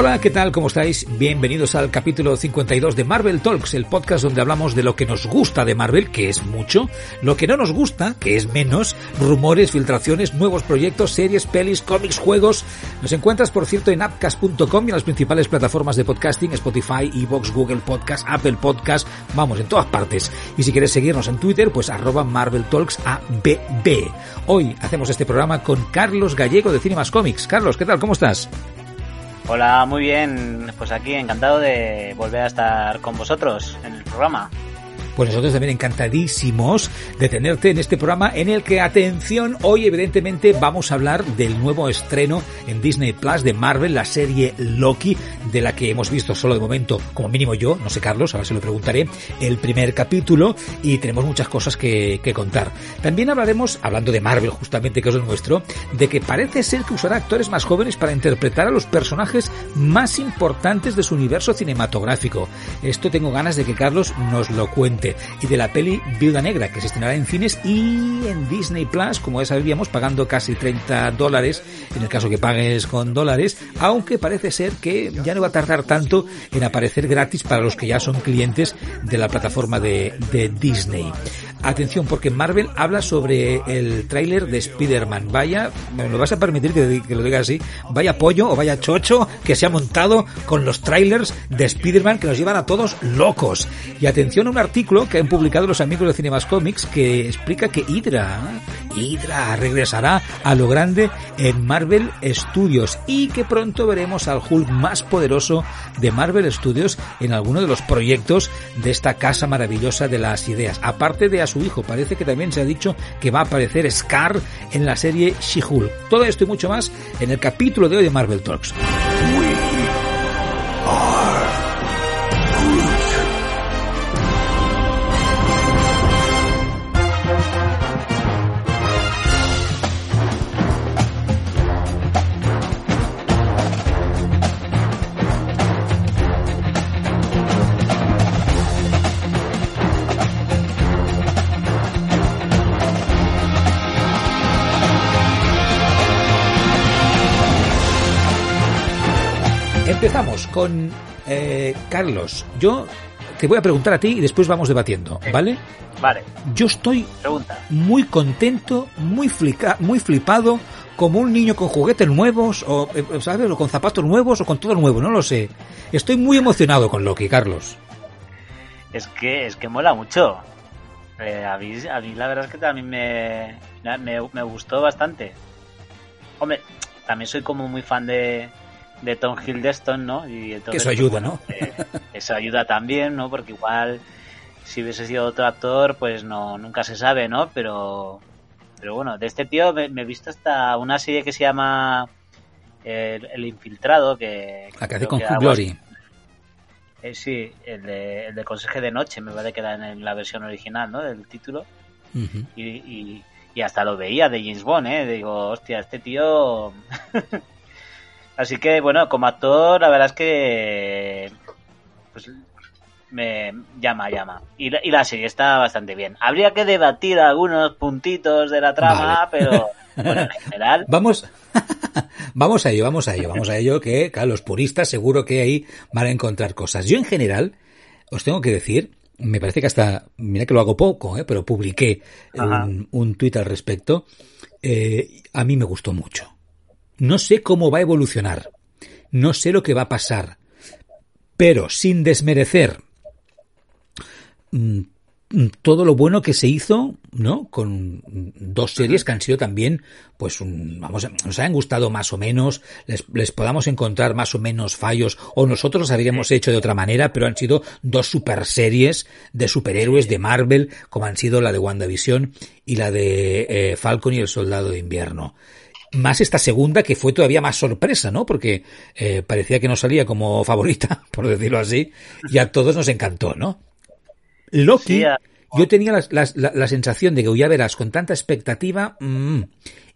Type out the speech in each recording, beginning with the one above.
Hola, ¿qué tal? ¿Cómo estáis? Bienvenidos al capítulo 52 de Marvel Talks, el podcast donde hablamos de lo que nos gusta de Marvel, que es mucho, lo que no nos gusta, que es menos, rumores, filtraciones, nuevos proyectos, series, pelis, cómics, juegos. Nos encuentras, por cierto, en appcast.com y en las principales plataformas de podcasting, Spotify, Evox, Google Podcast, Apple Podcast, vamos, en todas partes. Y si quieres seguirnos en Twitter, pues arroba Marvel Talks. Hoy hacemos este programa con Carlos Gallego de Cinemas Comics. Carlos, ¿qué tal? ¿Cómo estás? Hola, muy bien. Pues aquí encantado de volver a estar con vosotros en el programa. Pues nosotros también encantadísimos de tenerte en este programa en el que, atención, hoy evidentemente vamos a hablar del nuevo estreno en Disney Plus de Marvel, la serie Loki, de la que hemos visto solo de momento, como mínimo yo, no sé Carlos, ahora se lo preguntaré, el primer capítulo y tenemos muchas cosas que, contar. También hablaremos, hablando de Marvel justamente, que es el nuestro, de que parece ser que usará actores más jóvenes para interpretar a los personajes más importantes de su universo cinematográfico. Esto tengo ganas de que Carlos nos lo cuente y de la peli Viuda Negra, que se estrenará en cines y en Disney Plus, como ya sabíamos, pagando casi 30 dólares, en el caso que pagues con dólares, aunque parece ser que ya no va a tardar tanto en aparecer gratis para los que ya son clientes de la plataforma de, de Disney. Atención, porque Marvel habla sobre el tráiler de Spider-Man. Vaya, me lo vas a permitir que, lo diga así, vaya pollo o vaya chocho que se ha montado con los trailers de Spider-Man que nos llevan a todos locos. Y atención a un artículo que han publicado los amigos de Cinemas Comics que explica que Hydra, Hydra regresará a lo grande en Marvel Studios y que pronto veremos al Hulk más poderoso de Marvel Studios en alguno de los proyectos de esta casa maravillosa de las ideas. Aparte de su hijo, parece que también se ha dicho que va a aparecer Scar en la serie She-Hulk. Todo esto y mucho más en el capítulo de hoy de Marvel Talks. Con eh, Carlos. Yo te voy a preguntar a ti y después vamos debatiendo, ¿vale? Vale. Yo estoy Pregunta. muy contento, muy, flica, muy flipado, como un niño con juguetes nuevos, o, eh, ¿sabes? O con zapatos nuevos, o con todo nuevo, no lo sé. Estoy muy emocionado con Loki, Carlos. Es que, es que mola mucho. Eh, a, mí, a mí la verdad es que también me, me, me gustó bastante. Hombre, también soy como muy fan de, de Tom Hiddleston, ¿no? Y entonces, que eso ayuda, ¿no? Eh, eso ayuda también, ¿no? Porque igual si hubiese sido otro actor, pues no, nunca se sabe, ¿no? Pero, pero bueno, de este tío me, me he visto hasta una serie que se llama El, el Infiltrado, que... La que hace con que Glory. eh, sí, el de, el de Conseje de Noche, me parece que era en la versión original, ¿no? Del título. Y, y, y hasta lo veía de James Bond, ¿eh? Digo, hostia, este tío... Así que, bueno, como actor, la verdad es que... Pues me llama, llama. Y la, y la serie está bastante bien. Habría que debatir algunos puntitos de la trama, Vale. pero bueno, en general... Vamos, vamos a ello, vamos a ello, vamos a ello, que claro, los puristas seguro que ahí van a encontrar cosas. Yo en general, os tengo que decir, me parece que hasta, mira que lo hago poco, ¿eh? pero publiqué Ajá. un, un tuit al respecto, eh, a mí me gustó mucho. No sé cómo va a evolucionar, no sé lo que va a pasar, pero sin desmerecer mm, todo lo bueno que se hizo, ¿no? Con dos series que han sido también, pues, un, vamos, nos han gustado más o menos, les, les podamos encontrar más o menos fallos, o nosotros habríamos hecho de otra manera, pero han sido dos super series de superhéroes de Marvel, como han sido la de WandaVision y la de eh, Falcon y el Soldado de Invierno más esta segunda que fue todavía más sorpresa, ¿no? Porque eh, parecía que no salía como favorita, por decirlo así, y a todos nos encantó, ¿no? Loki, yo tenía la, la, la, sensación de que ya verás con tanta expectativa, mmm,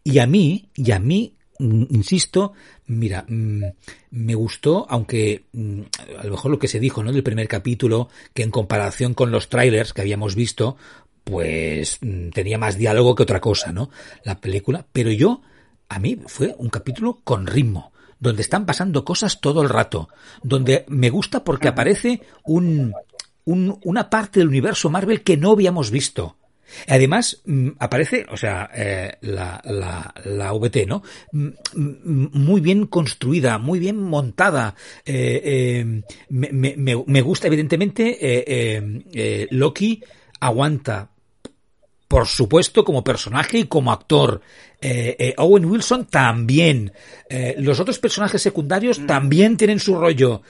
y a mí, y a mí, mmm, insisto, mira, mmm, me gustó, aunque mm, a lo mejor lo que se dijo, ¿no? Del primer capítulo, que en comparación con los trailers que habíamos visto, pues mm, tenía más diálogo que otra cosa, ¿no? La película, pero yo, a mí fue un capítulo con ritmo donde están pasando cosas todo el rato, donde me gusta porque aparece un, un, una parte del universo Marvel que no habíamos visto. Además, mm, aparece, o sea, eh, la, la, la VT, ¿no? Muy bien construida, muy bien montada. Eh, eh, me, me, me, gusta, evidentemente, Loki aguanta, por supuesto, como personaje y como actor. Owen Wilson también. los otros personajes secundarios también tienen su rollo.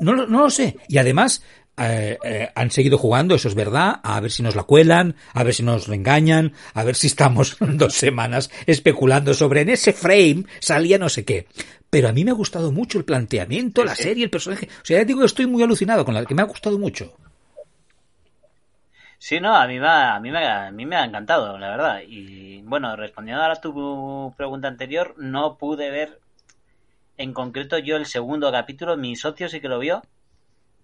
no, no lo sé. Y además, eh, eh, han seguido jugando, eso es verdad, a ver si nos la cuelan, a ver si nos lo engañan, a ver si estamos dos semanas especulando sobre en ese frame salía no sé qué. Pero a mí me ha gustado mucho el planteamiento, la serie, el personaje. O sea, ya digo que estoy muy alucinado con la que me ha gustado mucho. Sí, no, a mí, me ha, a, mí me ha, a mí me ha encantado, la verdad. Y bueno, respondiendo ahora a tu pregunta anterior, no pude ver en concreto yo el segundo capítulo, mi socio sí que lo vio,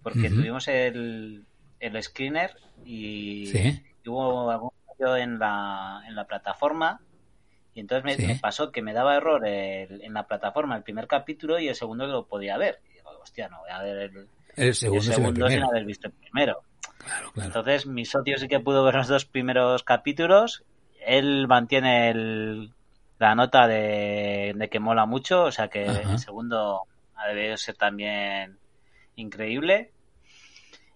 porque uh -huh. tuvimos el, el screener y, ¿Sí? hubo algún fallo en la, en la plataforma y entonces me, ¿Sí? me, pasó que me daba error el, en la plataforma el primer capítulo y el segundo lo podía ver. Y digo, hostia, no voy a ver el, el segundo, el segundo sin haber visto el primero. Claro, claro. Entonces mi socio sí que pudo ver los dos primeros capítulos. Él mantiene el, la nota de, de, que mola mucho, o sea que Ajá. el segundo ha debido ser también increíble.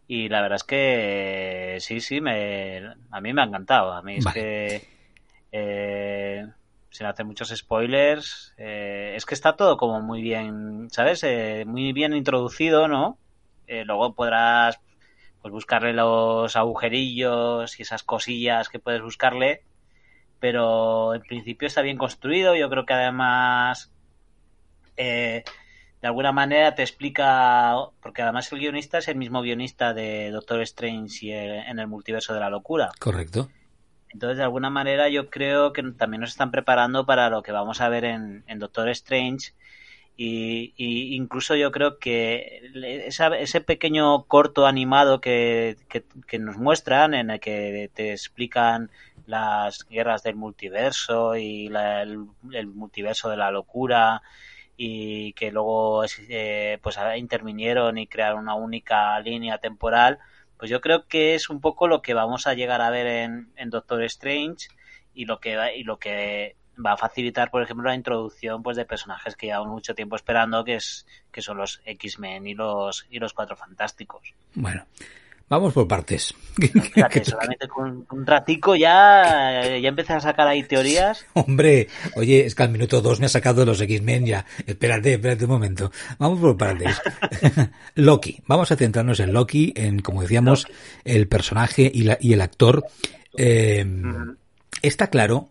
Y la verdad es que sí, sí, me, a mí me ha encantado. A mí es que, eh, sin hacer muchos spoilers, eh, es que está todo como muy bien, ¿sabes? Eh, muy bien introducido, ¿no? Eh, luego podrás pues buscarle los agujerillos y esas cosillas que puedes buscarle, pero en principio está bien construido. Yo creo que además eh, de alguna manera te explica, porque además el guionista es el mismo guionista de Doctor Strange y el, en el multiverso de la locura. Correcto. Entonces, de alguna manera, yo creo que también nos están preparando para lo que vamos a ver en, en Doctor Strange. Y, y, incluso yo creo que esa, ese pequeño corto animado que, que, nos muestran, en el que te explican las guerras del multiverso y la, el, el multiverso de la locura, y que luego eh, pues intervinieron y crearon una única línea temporal, pues yo creo que es un poco lo que vamos a llegar a ver en, en Doctor Strange y lo que y lo que va a facilitar, por ejemplo, la introducción pues de personajes que llevan mucho tiempo esperando, que es que son los X-Men y los y los Cuatro Fantásticos. Bueno, Vamos por partes. Fíjate, solamente con un ratico ya, ya empecé a sacar ahí teorías. Hombre, oye, es que al minuto dos me ha sacado los X-Men ya. Espérate, espérate un momento. Vamos por partes. Loki. Vamos a centrarnos en Loki, en, como decíamos, Loki. el personaje y, la, y el actor. Eh, uh -huh. Está claro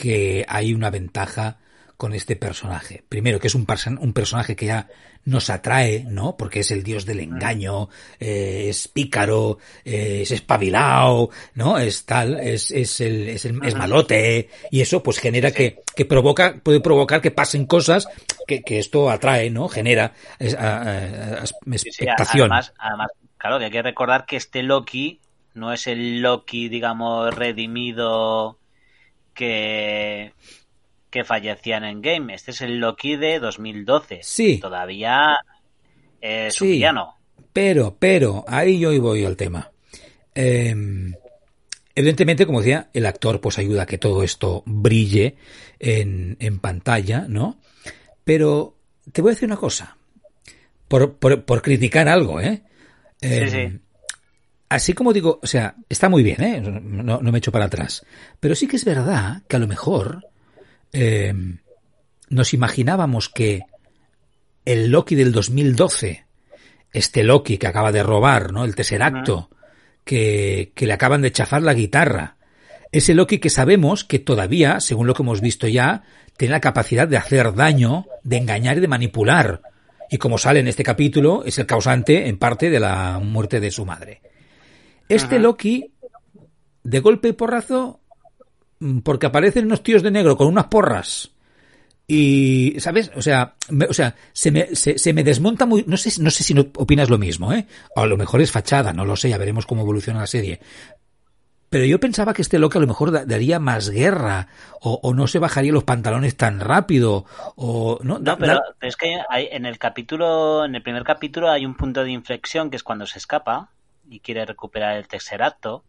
que hay una ventaja con este personaje. Primero, que es un, un personaje que ya nos atrae, ¿no? Porque es el dios del engaño, eh, es pícaro, eh, es espabilado, ¿no? Es tal, es, es el, es el, es malote, y eso pues genera que, que provoca, puede provocar que pasen cosas que, que esto atrae, ¿no? Genera es, a, a, a, expectación. Además, además, claro, que hay que recordar que este Loki no es el Loki, digamos, redimido que que fallecían en Game. Este es el Loki de 2012. Sí. Todavía es sí, un villano. Pero, pero, ahí yo voy al tema. Eh, evidentemente, como decía, el actor pues ayuda a que todo esto brille en, en pantalla, ¿no? Pero te voy a decir una cosa. Por, por, por criticar algo, ¿eh? eh sí, sí. Así como digo, o sea, está muy bien, ¿eh? No, no me echo para atrás. Pero sí que es verdad que a lo mejor eh, nos imaginábamos que el Loki del 2012, este Loki que acaba de robar, ¿no? El Tesseracto, que, que le acaban de chafar la guitarra. Ese Loki que sabemos que todavía, según lo que hemos visto ya, tiene la capacidad de hacer daño, de engañar y de manipular. Y como sale en este capítulo, es el causante, en parte, de la muerte de su madre. Este Loki, de golpe y porrazo, mm, porque aparecen unos tíos de negro con unas porras. Y, ¿sabes? O sea, o sea, se me, se, me desmonta muy, no sé, no sé si no opinas lo mismo, ¿eh? O a lo mejor es fachada, no lo sé, ya veremos cómo evoluciona la serie. Pero yo pensaba que este loco a lo mejor daría más guerra, o, no se bajaría los pantalones tan rápido, o no. No, pero, es que hay, en el capítulo, en el primer capítulo hay un punto de inflexión que es cuando se escapa y quiere recuperar el tercer acto,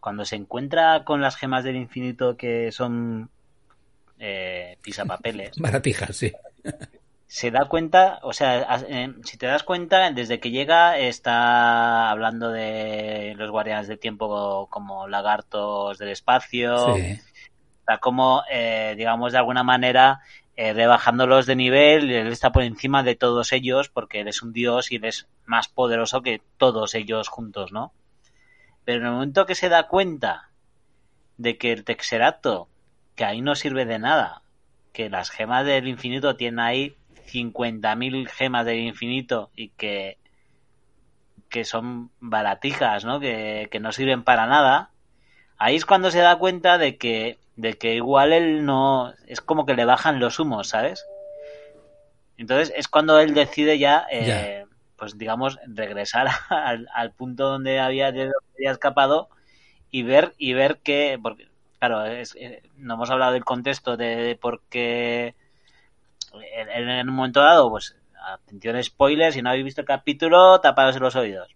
cuando se encuentra con las gemas del infinito que son eh, pisapapeles. Baratijas, sí se da cuenta, o sea, eh, si te das cuenta, desde que llega está hablando de los guardianes del tiempo como lagartos del espacio, está como, eh, digamos, de alguna manera eh, rebajándolos de nivel, él está por encima de todos ellos porque él es un dios y él es más poderoso que todos ellos juntos, ¿no? Pero en el momento que se da cuenta de que el Texerato, que ahí no sirve de nada, que las gemas del infinito tienen ahí 50.000 gemas del infinito y que, que son baratijas, ¿no? Que, no sirven para nada, ahí es cuando se da cuenta de que, de que igual él no, es como que le bajan los humos, ¿sabes? Entonces es cuando él decide ya, eh, pues digamos, regresar al, punto donde había, había escapado y ver, y ver que, porque, claro, es, eh, no hemos hablado del contexto de por qué en, un momento dado, pues, atención spoilers, si no habéis visto el capítulo, tapados los oídos.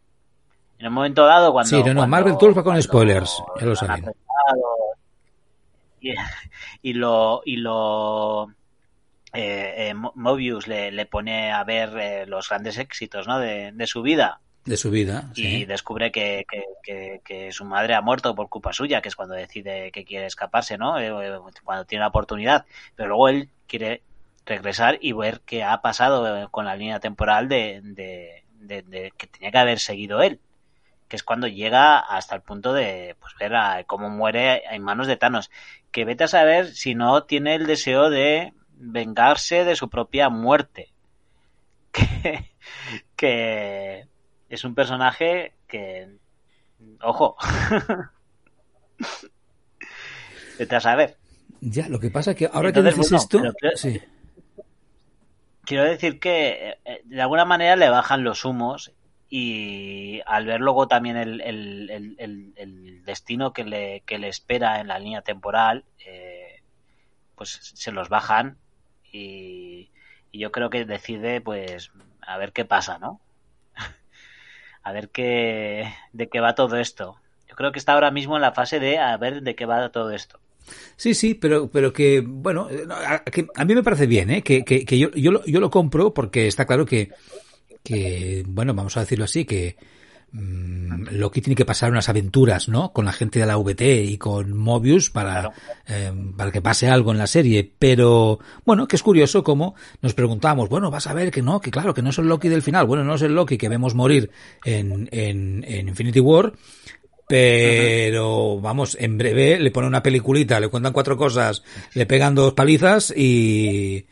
En un momento dado, cuando... Sí, no, no, Marvel Tours va con spoilers, ya lo saben. Y, lo... Y lo eh, eh, Mobius le, le, pone a ver eh, los grandes éxitos ¿no? de, de, su vida. De su vida. Y descubre que, que, que, su madre ha muerto por culpa suya, que es cuando decide que quiere escaparse, ¿no? cuando tiene la oportunidad. Pero luego él quiere regresar y ver qué ha pasado con la línea temporal de, de, que tenía que haber seguido él que es cuando llega hasta el punto de pues, ver a, cómo muere en manos de Thanos. Que vete a saber si no tiene el deseo de vengarse de su propia muerte. Que, que es un personaje que ojo vete a saber. Ya lo que pasa es que ahora que dices esto sí. quiero decir que eh, de alguna manera le bajan los humos y al ver luego también el, el, destino que le, que le, espera en la línea temporal, eh, pues se los bajan y, yo creo que decide pues a ver qué pasa, ¿no? a ver qué, de qué va todo esto. Yo creo que está ahora mismo en la fase de a ver de qué va todo esto. Sí, sí, pero, pero que, bueno, a, mí me parece bien, ¿eh? que, que, que yo, yo, lo, yo lo compro porque está claro que, que, bueno, vamos a decirlo así, que mmm, Loki tiene que pasar unas aventuras, ¿no? Con la gente de la VT y con Mobius para, eh, para que pase algo en la serie. Pero, bueno, que es curioso como nos preguntamos, bueno, vas a ver que no, que claro, que no es el Loki del final. Bueno, no es el Loki que vemos morir en, en, en Infinity War, pero vamos, en breve le pone una peliculita, le cuentan cuatro cosas, le pegan dos palizas y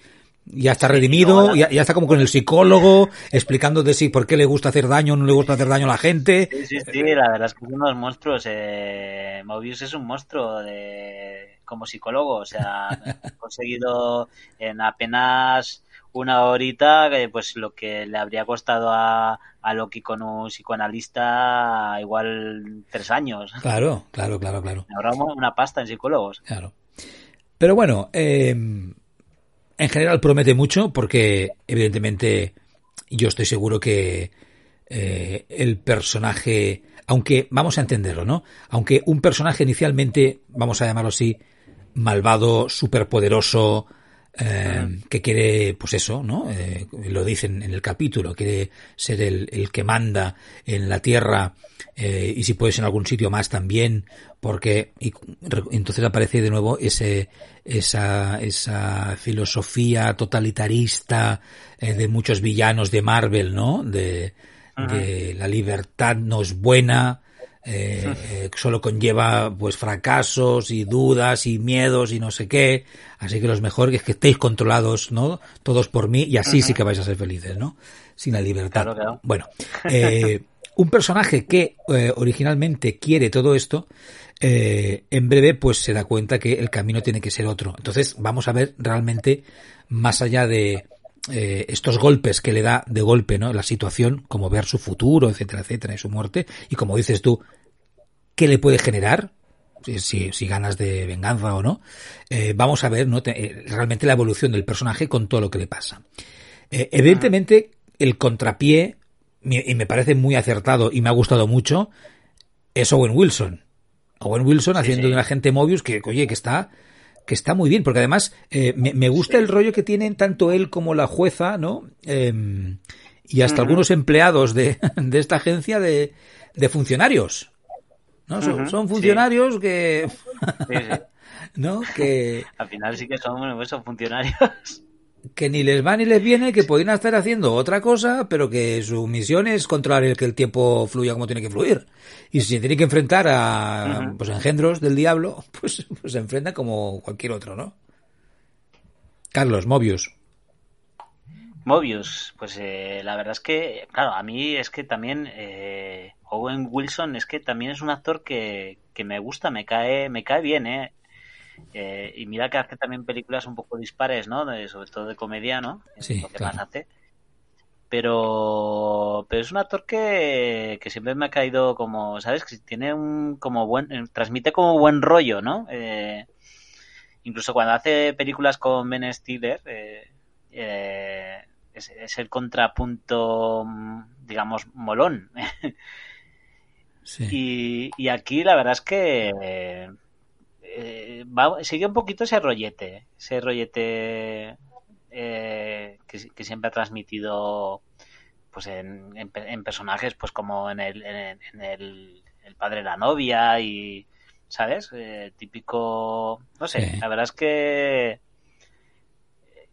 ya está redimido, ya, está como con el psicólogo explicando de sí por qué le gusta hacer daño o no le gusta hacer daño a la gente. Sí, sí, sí, la verdad es que son unos monstruos. Eh, Mobius es un monstruo de, como psicólogo, o sea, ha conseguido en apenas una horita, pues lo que le habría costado a, a Loki con un psicoanalista igual tres años. Claro, claro, claro, claro. Ahorramos una pasta en psicólogos. Claro. Pero bueno, eh, en general promete mucho porque evidentemente yo estoy seguro que eh, el personaje, aunque vamos a entenderlo, ¿no? Aunque un personaje inicialmente, vamos a llamarlo así, malvado, superpoderoso, eh, que quiere, pues eso, ¿no? Eh, lo dicen en el capítulo, quiere ser el, el que manda en la tierra eh, y si puedes en algún sitio más también, porque y, entonces aparece de nuevo ese esa esa filosofía totalitarista de muchos villanos de Marvel, ¿no? De, de la libertad no es buena, eh, eh, solo conlleva pues fracasos y dudas y miedos y no sé qué. Así que lo mejor es que estéis controlados, ¿no? Todos por mí y así sí que vais a ser felices, ¿no? Sin la libertad. Claro, claro. Bueno, eh, un personaje que eh, originalmente quiere todo esto, en breve pues se da cuenta que el camino tiene que ser otro. Entonces vamos a ver realmente más allá de eh, estos golpes que le da de golpe, ¿no? La situación, como ver su futuro, etcétera, etcétera, y su muerte, y como dices tú, ¿qué le puede generar? Si, si, si ganas de venganza o no. Eh, vamos a ver, ¿no? Te, eh, realmente la evolución del personaje con todo lo que le pasa. Eh, evidentemente, el contrapié, y me parece muy acertado y me ha gustado mucho, es Owen Wilson. Owen Wilson haciendo sí, sí. de un agente Mobius que, oye, que está que está muy bien, porque además eh, me, me, gusta el rollo que tienen tanto él como la jueza, ¿no? Eh, y hasta uh -huh. algunos empleados de, de esta agencia de, de funcionarios. ¿no? Uh -huh. son, son, funcionarios sí. que... ¿No? Que... Al final sí que son esos funcionarios. Que ni les va ni les viene, que podrían estar haciendo otra cosa, pero que su misión es controlar el que el tiempo fluya como tiene que fluir. Y si se tiene que enfrentar a uh -huh. pues engendros del diablo, pues, pues se enfrenta como cualquier otro, ¿no? Carlos, Mobius. Mobius, pues eh, la verdad es que, claro, a mí es que también eh, Owen Wilson es que también es un actor que, que me gusta, me cae, me cae bien, eh. Eh, y mira que hace también películas un poco dispares, ¿no? De, sobre todo de comedia, ¿no? Sí, lo que claro. más hace. Pero, pero es un actor que, que siempre me ha caído como, ¿sabes? Que tiene un, como buen, eh, transmite como buen rollo, ¿no? Eh, incluso cuando hace películas con Ben Stiller, eh, eh, es, es, el contrapunto, digamos, molón. sí. y, y, aquí la verdad es que eh, va, sigue un poquito ese rollete, ese rollete eh, que, que, siempre ha transmitido pues en, en, en, personajes pues como en el, en, en el, el, padre de la novia y sabes eh, típico no sé sí. la verdad es que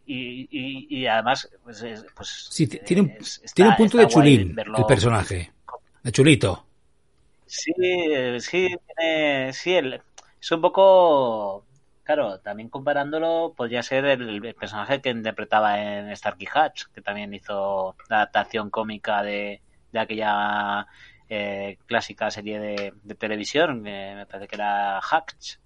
y, y, y además pues, pues sí, tiene un, está, tiene un punto de chulín el personaje de chulito sí sí tiene sí el es un poco claro, también comparándolo, podría ser el, el, personaje que interpretaba en Starkey Hatch, que también hizo la adaptación cómica de, aquella eh, clásica serie de, televisión, eh, me parece que era Hatch.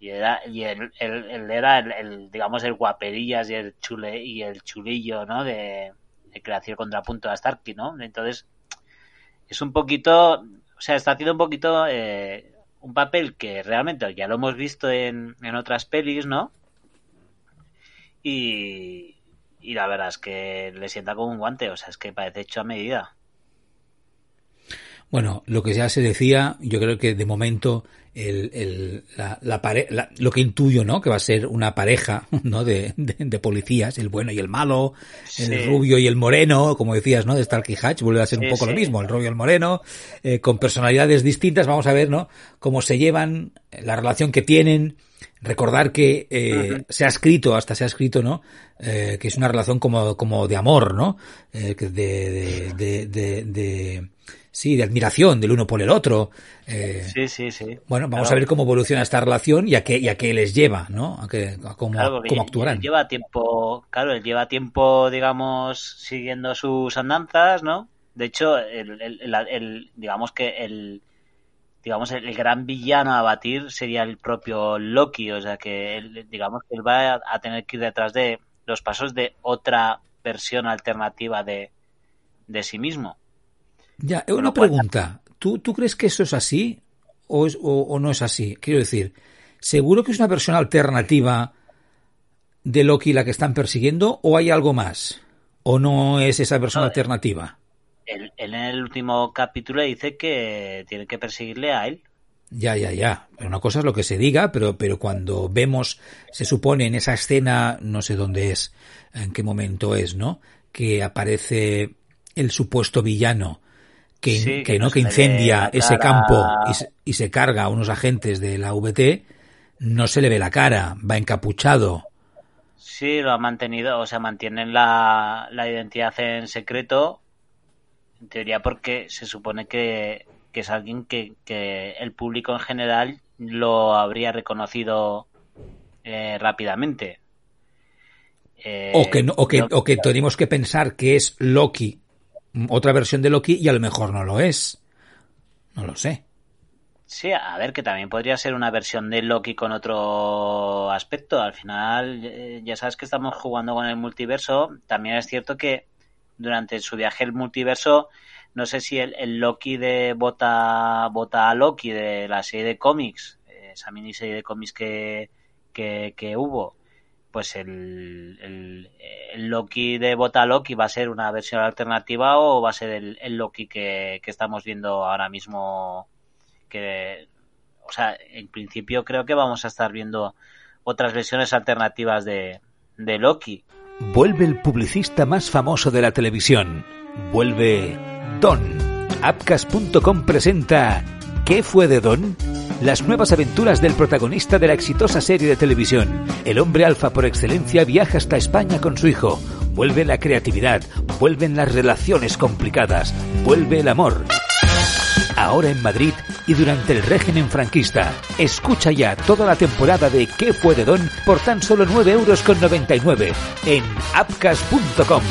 Y era, y él, él, él era el, digamos, el guaperillas y el chule, y el chulillo, ¿no? De, de el contrapunto a Starkey, ¿no? Entonces, es un poquito, o sea, está haciendo un poquito, eh, un papel que realmente ya lo hemos visto en, en otras pelis, ¿no? Y, y, la verdad es que le sienta como un guante, o sea, es que parece hecho a medida. Bueno, lo que ya se decía, yo creo que de momento el, el, la, la, pare, la, lo que intuyo, ¿no? Que va a ser una pareja, ¿no? De, de, de policías, el bueno y el malo, sí. el rubio y el moreno, como decías, ¿no? De Starkey Hatch, vuelve a ser sí, un poco sí. lo mismo, el rubio y el moreno, eh, con personalidades distintas, vamos a ver, ¿no? Cómo se llevan, la relación que tienen, recordar que eh, uh -huh. se ha escrito, hasta se ha escrito, ¿no? Eh, que es una relación como, como de amor, ¿no? Eh, de, de, de, de, de sí, de admiración del uno por el otro. Eh, sí, sí, sí. Bueno, vamos claro. a ver cómo evoluciona esta relación y a qué, y a qué les lleva, ¿no? A, qué, a cómo, claro, cómo actuarán. Él lleva tiempo, claro, él lleva tiempo, digamos, siguiendo sus andanzas, ¿no? De hecho, el, el, digamos que el, digamos, el, gran villano a batir sería el propio Loki, o sea que él, digamos que él va a tener que ir detrás de los pasos de otra versión alternativa de, de sí mismo. Ya, una pregunta. ¿Tú, ¿Tú crees que eso es así o, es, o, o, no es así? Quiero decir, ¿seguro que es una versión alternativa de Loki la que están persiguiendo o hay algo más? ¿O no es esa versión no, alternativa? Él, él, en el último capítulo dice que tiene que perseguirle a él. Ya, ya, ya. Una cosa es lo que se diga, pero, pero cuando vemos, se supone en esa escena, no sé dónde es, en qué momento es, ¿no? Que aparece el supuesto villano que, que, no, que incendia ese campo y se, y se, carga a unos agentes de la VT, no se le ve la cara, va encapuchado. Sí, lo ha mantenido, o sea, mantienen la, la identidad en secreto, en teoría porque se supone que que es alguien que, que el público en general lo habría reconocido eh, rápidamente. Eh, o que, no, o, que, o que tenemos que pensar que es Loki, otra versión de Loki, y a lo mejor no lo es. No lo sé. Sí, a ver, que también podría ser una versión de Loki con otro aspecto. Al final, eh, ya sabes que estamos jugando con el multiverso. También es cierto que durante su viaje al multiverso no sé si el, el Loki de Bota, Bota a Loki de la serie de cómics, esa miniserie de cómics que, que, que hubo, pues el, el, Loki de Bota Loki va a ser una versión alternativa o va a ser el, el Loki que, que, estamos viendo ahora mismo que o sea en principio creo que vamos a estar viendo otras versiones alternativas de, de Loki vuelve el publicista más famoso de la televisión vuelve Don. Upcast.com presenta ¿Qué fue de Don? Las nuevas aventuras del protagonista de la exitosa serie de televisión. El hombre alfa por excelencia viaja hasta España con su hijo. Vuelve la creatividad, vuelven las relaciones complicadas, vuelve el amor. Ahora en Madrid y durante el régimen franquista. Escucha ya toda la temporada de ¿Qué fue de Don? por tan solo 9 euros con 99 en upcast.com.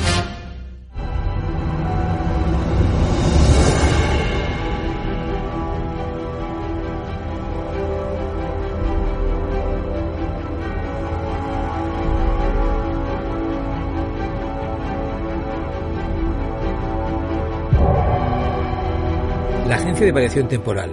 de variación temporal.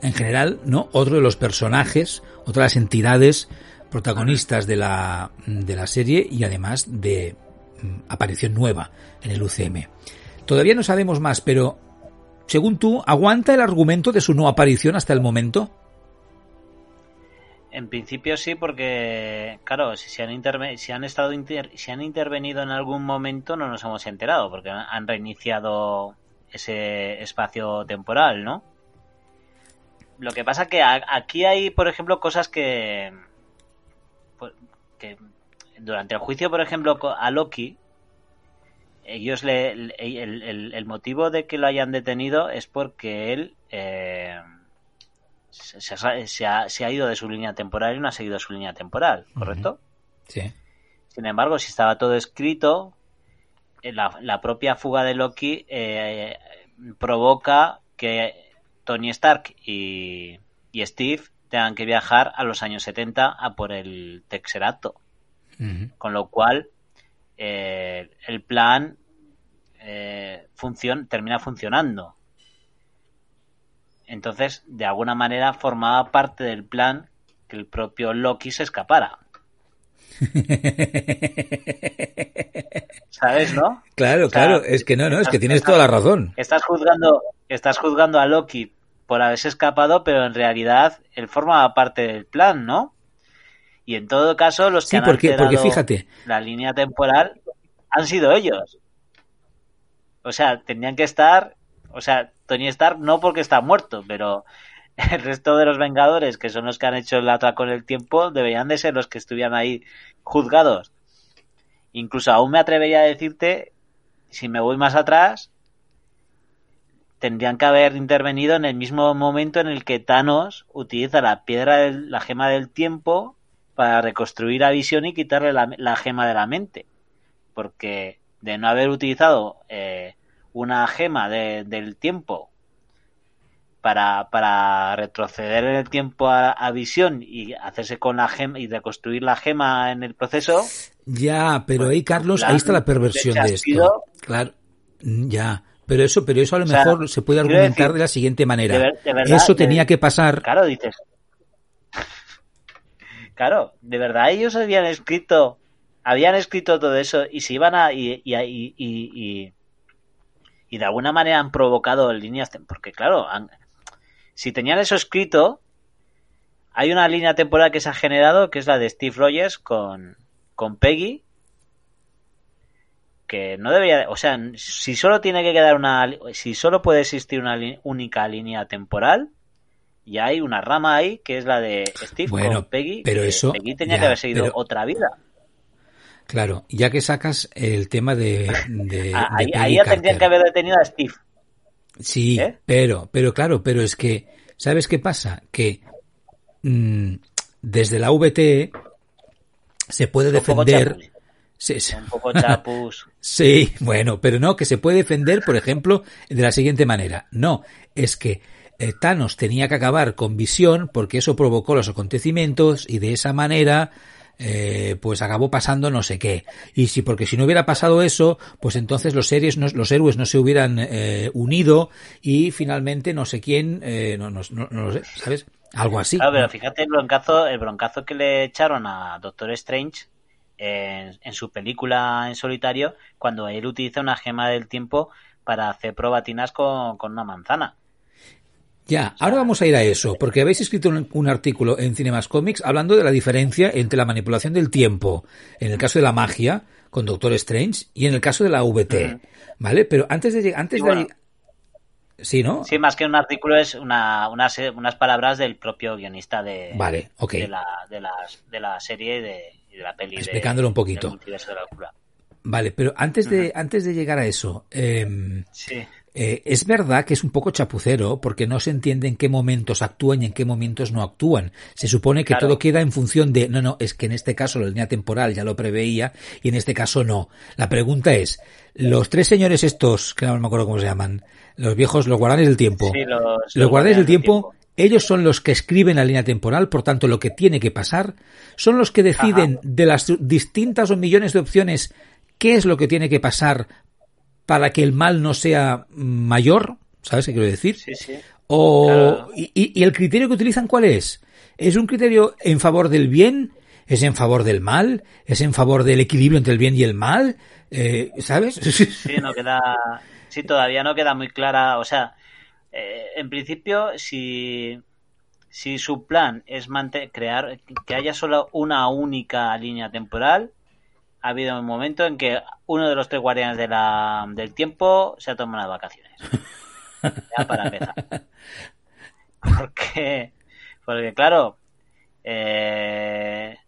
En general, ¿no? Otro de los personajes, otras entidades protagonistas de la, de la serie y además de mm, aparición nueva en el UCM. Todavía no sabemos más, pero según tú, ¿aguanta el argumento de su no aparición hasta el momento? En principio sí, porque, claro, si, se han, si han estado si han intervenido en algún momento no nos hemos enterado, porque han reiniciado ese espacio temporal, ¿no? Lo que pasa que aquí hay, por ejemplo, cosas que, pues, que durante el juicio, por ejemplo, a Loki, ellos le, el, el, el, motivo de que lo hayan detenido es porque él eh, se, se, ha, se, ha, ido de su línea temporal y no ha seguido su línea temporal, ¿correcto? Sí. Sin embargo, si estaba todo escrito, la, la propia fuga de Loki eh, provoca que Tony Stark y, y, Steve tengan que viajar a los años 70 a por el Texerato. Uh -huh. Con lo cual, eh, el plan eh, funcion termina funcionando. Entonces, de alguna manera, formaba parte del plan que el propio Loki se escapara. ¿Sabes, no? Claro, o sea, claro, es que no, no, es que tienes toda la razón. Estás juzgando, estás juzgando a Loki por haberse escapado, pero en realidad él formaba parte del plan, ¿no? Y en todo caso, los que sí, han porque, porque fíjate. la línea temporal han sido ellos. O sea, tenían que estar, o sea, Tony Stark no porque está muerto, pero el resto de los Vengadores, que son los que han hecho el atraco en el tiempo, deberían de ser los que estuvieran ahí juzgados. Incluso aún me atrevería a decirte, si me voy más atrás, tendrían que haber intervenido en el mismo momento en el que Thanos utiliza la piedra, del, la gema del tiempo, para reconstruir a Visión y quitarle la, la, gema de la mente. Porque de no haber utilizado eh, una gema de, del tiempo para, para retroceder en el tiempo a, a, Visión y hacerse con la gema y reconstruir la gema en el proceso. Ya, pero pues, ahí, Carlos, ahí está la perversión de, esto. Claro, ya. Pero eso, pero eso a lo o sea, mejor se puede argumentar decir, de la siguiente manera. De ver, de verdad, eso tenía que pasar. Claro, dices. Claro, de verdad ellos habían escrito, habían escrito todo eso y se iban a y, y, y, y, y de alguna manera han provocado líneas, porque claro, han, si tenían eso escrito, hay una línea temporal que se ha generado, que es la de Steve Rogers con, con Peggy, que no debería, o sea, si solo tiene que quedar una, si solo puede existir una única línea temporal, y hay una rama ahí que es la de Steve con Peggy, pero eso Peggy tenía que haber seguido otra vida. Claro, ya que sacas el tema de, de, ah, ahí, ahí ya tendrían que haber detenido a Steve. Sí, ¿Eh? pero, pero claro, pero es que, ¿sabes qué pasa? Que mmm, desde la VTE se puede defender Sí, Un poco chapus. sí, bueno, pero no, que se puede defender, por ejemplo, de la siguiente manera. No, es que eh, Thanos tenía que acabar con Visión porque eso provocó los acontecimientos y de esa manera eh, pues acabó pasando no sé qué. Y si, porque si no hubiera pasado eso, pues entonces los, series los héroes no se hubieran eh, unido y finalmente no sé quién, eh, no, no, no, no, lo sé, ¿sabes? Algo así. Claro, pero fíjate el broncazo, el broncazo que le echaron a Doctor Strange en, su película en solitario cuando él utiliza una gema del tiempo para hacer probatinas con, con una manzana. Ya, ahora vamos a ir a eso, porque habéis escrito un, artículo en Cinemas Comics hablando de la diferencia entre la manipulación del tiempo, en el caso de la magia, con Doctor Strange, y en el caso de la VT, ¿vale? Pero antes de antes de Sí, ¿no? Sí, más que un artículo es una, unas, unas palabras del propio guionista de, vale, okay. de, la, de, la, de la serie y de, de la peli. Explicándolo un poquito. Vale, pero antes de, antes de llegar a eso, eh, sí. Eh, es verdad que es un poco chapucero porque no se entiende en qué momentos actúan y en qué momentos no actúan. Se supone que todo queda en función de, no, no, es que en este caso la línea temporal ya lo preveía y en este caso no. La pregunta es, los tres señores estos, que no me acuerdo cómo se llaman, los viejos, los guardianes del tiempo, los, guardianes del tiempo, ellos son los que escriben la línea temporal, por tanto lo que tiene que pasar, son los que deciden de las distintas o millones de opciones qué es lo que tiene que pasar para que el mal no sea mayor, ¿sabes qué quiero decir? Sí, sí. O, y, el criterio que utilizan cuál es? ¿Es un criterio en favor del bien? ¿Es en favor del mal? ¿Es en favor del equilibrio entre el bien y el mal? Eh, ¿Sabes? Sí, no queda, sí, todavía no queda muy clara. O sea, eh, en principio, si, si su plan es crear que haya solo una única línea temporal, ha habido un momento en que uno de los tres guardianes de la, del tiempo se ha tomado unas vacaciones. ya para empezar. Porque, porque claro, eh,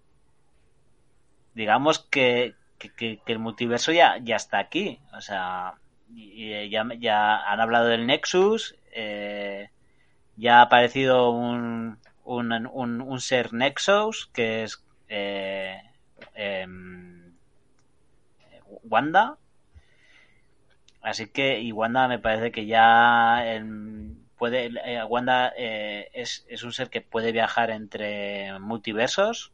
digamos que, que, el multiverso ya, ya está aquí. O sea, ya, ya han hablado del Nexus, eh, ya ha aparecido un, un, un, ser Nexus, que es... Eh, em, Wanda. Así que, y Wanda me parece que ya puede, eh, Wanda eh, es, es, un ser que puede viajar entre multiversos.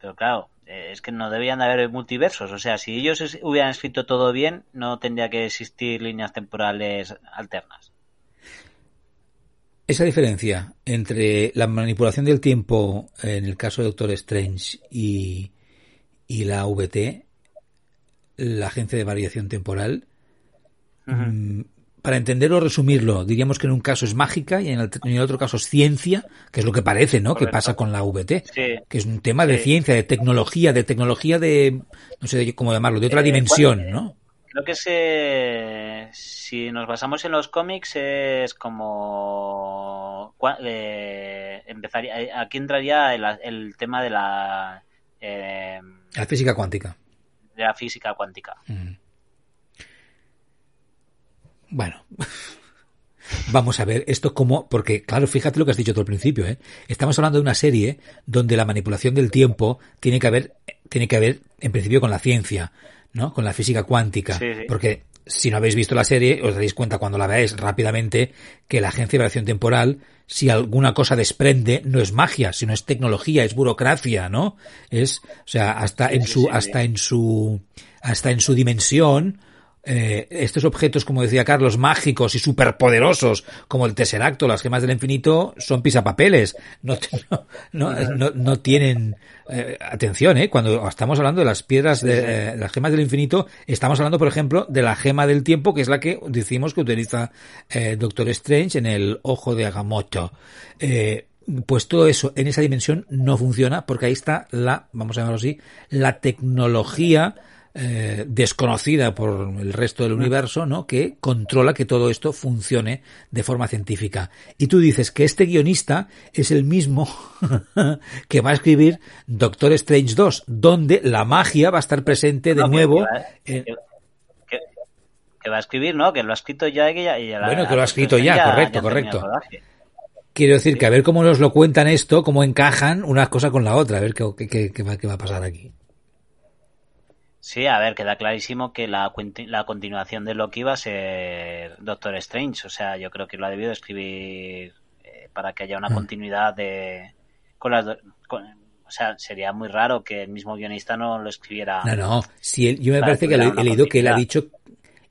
Pero claro, eh, es que no debían de haber multiversos. O sea, si ellos hubieran escrito todo bien, no tendría que existir líneas temporales alternas. Esa diferencia entre la manipulación del tiempo en el caso de Doctor Strange y, y la VT, la Agencia de Variación Temporal, mm, para entenderlo o resumirlo, diríamos que en un caso es mágica y en el, otro caso es ciencia, que es lo que parece, ¿no? Que pasa con la VT, que es un tema de ciencia, de tecnología, de tecnología de, no sé cómo llamarlo, de otra eh, dimensión, ¿no? Creo que se, si nos basamos en los cómics es como eh, empezaría, aquí entraría el tema de la eh, la física cuántica. De la física cuántica. Mm. Bueno. Vamos a ver esto como, porque claro, fíjate lo que has dicho tú al principio, ¿eh? Estamos hablando de una serie donde la manipulación del tiempo tiene que haber, tiene que haber, en principio, con la ciencia, ¿no? Con la física cuántica. Porque si no habéis visto la serie, os daréis cuenta cuando la veáis rápidamente que la agencia de variación temporal, si alguna cosa desprende, no es magia, sino es tecnología, es burocracia, ¿no? Es, o sea, hasta en su, hasta en su, hasta en su dimensión, eh, estos objetos, como decía Carlos, mágicos y superpoderosos, como el Tesseract o las gemas del infinito, son pisapapeles. No, no, no, no tienen eh, atención, ¿eh? Cuando estamos hablando de las piedras de eh, las gemas del infinito, estamos hablando, por ejemplo, de la gema del tiempo, que es la que decimos que utiliza eh, Doctor Strange en el ojo de Agamotto. Eh, pues todo eso en esa dimensión no funciona porque ahí está la, vamos a llamarlo así, la tecnología eh, desconocida por el resto del universo, ¿no? Que controla que todo esto funcione de forma científica. Y tú dices que este guionista es el mismo que va a escribir Doctor Strange 2, donde la magia va a estar presente de No, nuevo. que va- en- que- que- que va a escribir, ¿no? Que lo ha escrito ya y que ya, y ya la- Bueno, que lo ha escrito ya, correcto, ya correcto. Quiero decir que a ver cómo nos lo cuentan esto, cómo encajan una cosa con la otra, a ver qué, qué- qué va, qué va a pasar aquí. Sí, a ver, queda clarísimo que la, la continuación de Loki va a ser Doctor Strange. O sea, yo creo que lo ha debido escribir eh, para que haya una Mm. continuidad de. Con las con- o sea, sería muy raro que el mismo guionista no lo escribiera. No, no, si él- yo me parece que he leído que él ha dicho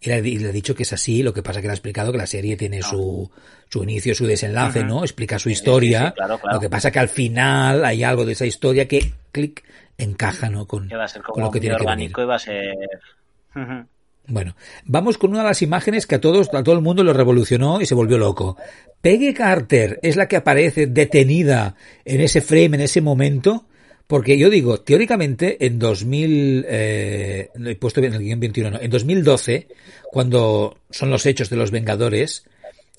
él ha, dicho que es así, lo que pasa que le ha explicado que la serie tiene su, su inicio, su desenlace. ¿no? Explica su Sí, sí, historia. sí, claro, claro. Lo que pasa que al final hay algo de esa historia que, clic, encaja, ¿no? Con, va a ser con como lo que tiene que venir. orgánico y va a ser. Bueno, vamos con una de las imágenes que a todos, a todo el mundo lo revolucionó y se volvió loco. Peggy Carter es la que aparece detenida en ese frame, en ese momento, porque yo digo, teóricamente en 2000, eh, lo he puesto en el guion 21, no, en 2012, cuando son los hechos de los Vengadores,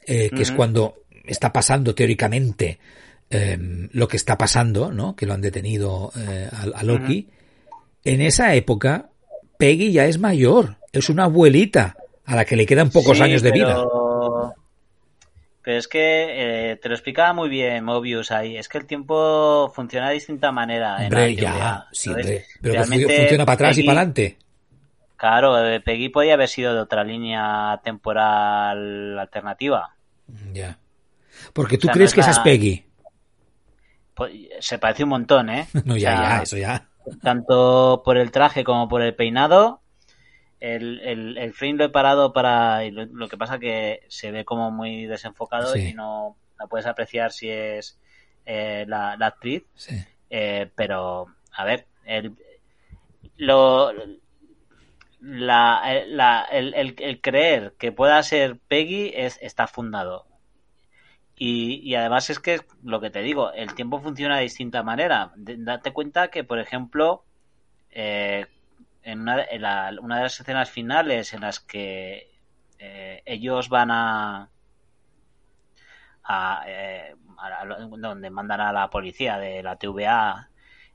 eh, que es cuando está pasando teóricamente eh, lo que está pasando, ¿no? Que lo han detenido eh, a, a Loki. En esa época, Peggy ya es mayor, es una abuelita a la que le quedan pocos Sí, años de vida. pero- es que eh, te lo explicaba muy bien Mobius ahí. Es que el tiempo funciona de distinta manera. en Hombre, la ya, sí, hombre, pero Realmente, fu- funciona para atrás y para adelante. Claro, eh, Peggy podía haber sido de otra línea temporal alternativa. Ya. Porque tú O sea, crees no que es esa es la- Peggy. Pues, se parece un montón, ¿eh? No, O ya, sea, ya, eso ya. Tanto por el traje como por el peinado. El, el, el frame lo he parado para... y Lo, lo que pasa que se ve como muy desenfocado Sí. y no, no puedes apreciar si es eh, la, la actriz. Sí. Eh, pero, a ver, el, lo, la, la- el, el- el creer que pueda ser Peggy es, está fundado. Y, y además es que lo que te digo, el tiempo funciona de distinta manera. De- date cuenta que, por ejemplo, eh, en, una, en la- una de las escenas finales en las que eh, ellos van a, a, eh, a la- donde mandan a la policía de la TVA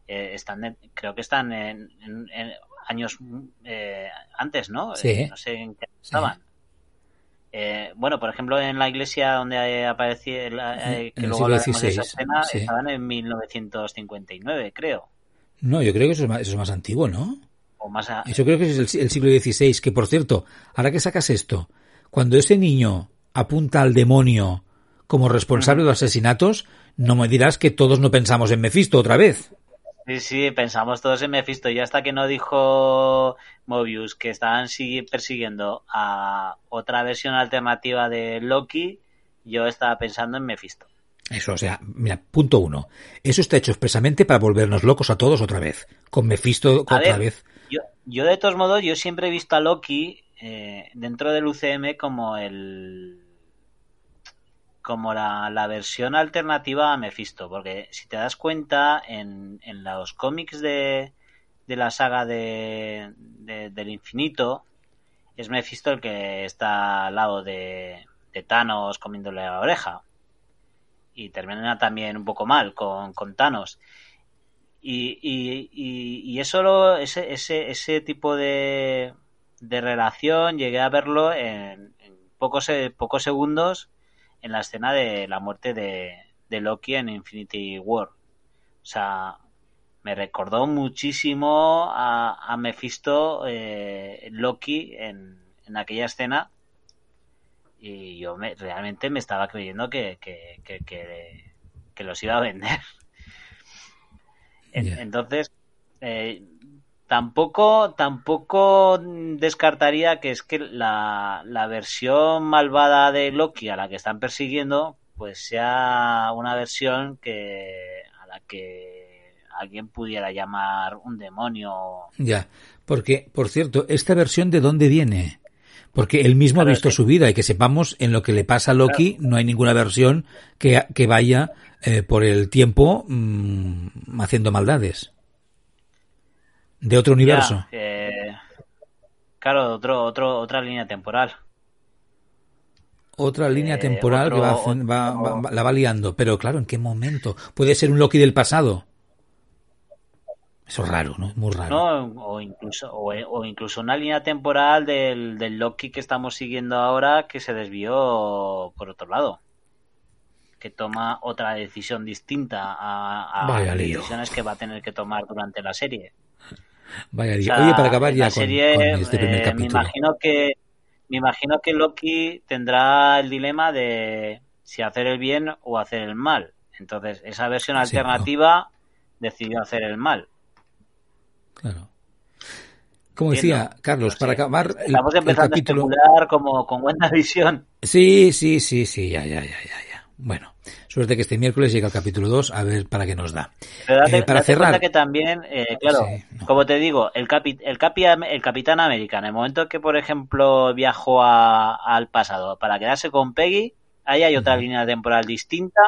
eh, están en- creo que están en, en- en años eh, antes no Sí. No sé en qué Sí. Eh, bueno por ejemplo en la iglesia donde aparecía eh, En que el luego siglo hablaremos de esa XVI, escena sí. estaban en 1959 creo No, yo creo que eso es más, eso es más antiguo, ¿no? o más a- Eso creo que es el, si- el siglo XVI, que por cierto, ahora que sacas esto, cuando ese niño apunta al demonio como responsable de los asesinatos, no me dirás que todos no pensamos en Mephisto otra vez. Sí, sí, pensamos todos en Mephisto. Y hasta que no dijo Mobius que estaban sigui- persiguiendo a otra versión alternativa de Loki, yo estaba pensando en Mephisto. Eso, o sea, mira, punto uno. Eso está hecho expresamente para volvernos locos a todos otra vez. Con Mephisto A otra ver, vez. Yo, yo de todos modos, yo siempre he visto a Loki eh, dentro del UCM como el como la, la versión alternativa a Mephisto, porque si te das cuenta en, en los cómics de, de la saga de, de- del infinito, es Mephisto el que está al lado de, de Thanos comiéndole la oreja. Y termina también un poco mal con, con Thanos. Y, y, y, eso lo, ese, ese, ese tipo de, de relación llegué a verlo en, en pocos, pocos segundos en la escena de la muerte de, de Loki en Infinity War. O sea, me recordó muchísimo a, a Mephisto eh, Loki en, en aquella escena y yo me, realmente me estaba creyendo que, que, que, que, que los iba a vender. Entonces, eh, tampoco, tampoco descartaría que es que la, la versión malvada de Loki a la que están persiguiendo, pues sea una versión que a la que alguien pudiera llamar un demonio. Ya, porque, por cierto, ¿esta versión de dónde viene? Porque él mismo ha visto su vida y que sepamos en lo que le pasa a Loki no hay ninguna versión que, que vaya eh, por el tiempo mmm, haciendo maldades. De otro universo. Ya, eh, claro, otro, otro, otra línea temporal. Otra línea eh, temporal otro, que va, otro, va, va, la va liando. Pero claro, ¿en qué momento? Puede ser un Loki del pasado. Eso es raro, ¿no? Muy raro. No, o incluso, o, o, incluso una línea temporal del, del Loki que estamos siguiendo ahora que se desvió por otro lado que toma otra decisión distinta a, a las decisiones que va a tener que tomar durante la serie. Vaya o sea, Oye, para acabar ya con, serie, con, este primer eh, capítulo. Me imagino que me imagino que Loki tendrá el dilema de si hacer el bien o hacer el mal. Entonces, esa versión Sí, alternativa decidió hacer el mal. Claro. Como decía. Carlos, para acabar el, Estamos el empezando capítulo. a especular como con buena visión. Sí, sí, sí, sí, ya, ya, ya, ya, ya. Bueno, suerte que este miércoles llega el capítulo 2, a ver para qué nos da. Pero date, Eh, para date cerrar, que también, eh, claro, Sí, no. como te digo, el, capi, el, capi, el Capitán América, en el momento que, por ejemplo, viajó a- al pasado para quedarse con Peggy, ahí hay otra línea temporal distinta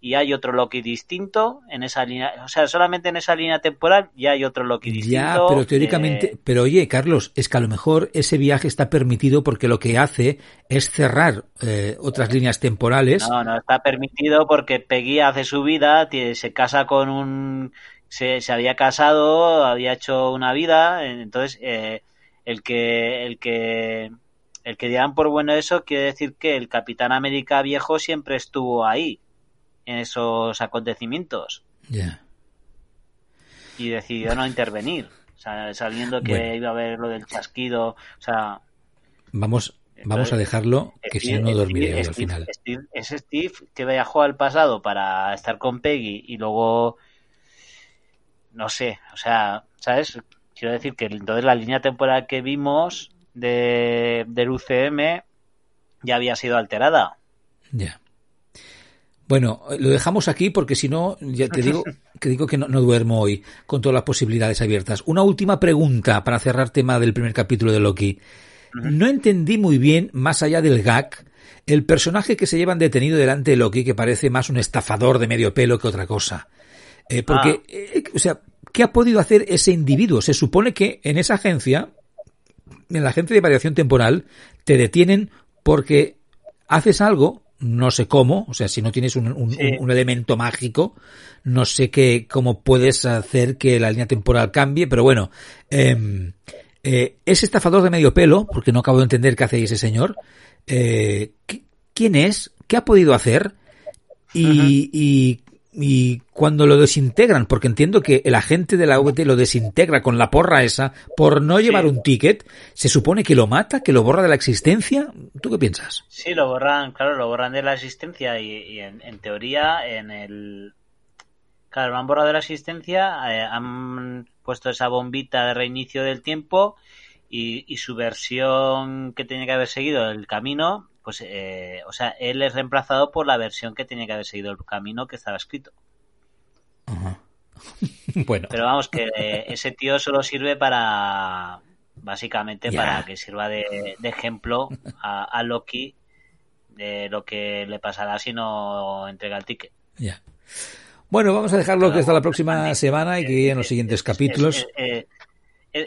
y hay otro Loki distinto en esa línea, o sea, solamente en esa línea temporal ya hay otro Loki distinto. Ya, pero teóricamente, eh, pero oye, Carlos, es que a lo mejor ese viaje está permitido porque lo que hace es cerrar eh, otras líneas temporales. No, no está permitido porque Peggy hace su vida, tiene- se casa con un... Se, se había casado, había hecho una vida, entonces eh, el que el que el que digan por bueno eso quiere decir que el Capitán América viejo siempre estuvo ahí en esos acontecimientos y decidió no intervenir, o sea, sabiendo que Bueno. iba a haber lo del chasquido, o sea, Vamos, vamos a dejarlo, que si no, no dormiré hoy al final. Steve- es Steve que viajó al pasado para estar con Peggy y luego no sé, o sea, ¿sabes? Quiero decir que entonces la línea temporal que vimos de, del UCM ya había sido alterada. Ya. Bueno, lo dejamos aquí porque si no, ya te digo que digo que no, no duermo hoy con todas las posibilidades abiertas. Una última pregunta para cerrar tema del primer capítulo de Loki. No entendí muy bien, más allá del gag, el personaje que se llevan detenido delante de Loki, que parece más un estafador de medio pelo que otra cosa. Eh, porque, eh, o sea, ¿qué ha podido hacer ese individuo? Se supone que en esa agencia, en la agencia de variación temporal, te detienen porque haces algo, no sé cómo, o sea, si no tienes un, un, Sí. un- un elemento mágico, no sé qué, cómo puedes hacer que la línea temporal cambie, pero bueno, eh, eh, ese estafador de medio pelo, porque no acabo de entender qué hace ese señor, eh, ¿qui- ¿quién es? ¿Qué ha podido hacer? Y, y, y cuando lo desintegran, porque entiendo que el agente de la VT lo desintegra con la porra esa por no llevar Sí. un ticket, ¿se supone que lo mata, que lo borra de la existencia? ¿Tú qué piensas? Sí, lo borran, claro, lo borran de la existencia y, y en, en teoría en el... Claro, lo han borrado de la existencia, eh, han puesto esa bombita de reinicio del tiempo y, y su versión que tenía que haber seguido el camino, pues, eh, o sea, él es reemplazado por la versión que tenía que haber seguido el camino que estaba escrito. Ajá. bueno, Pero vamos, que eh, ese tío solo sirve para, básicamente, para que sirva de, de ejemplo a, a Loki de lo que le pasará si no entrega el ticket. ya. Bueno, vamos a dejarlo que hasta la próxima semana y que en los siguientes Es- capítulos. Es, eh, es-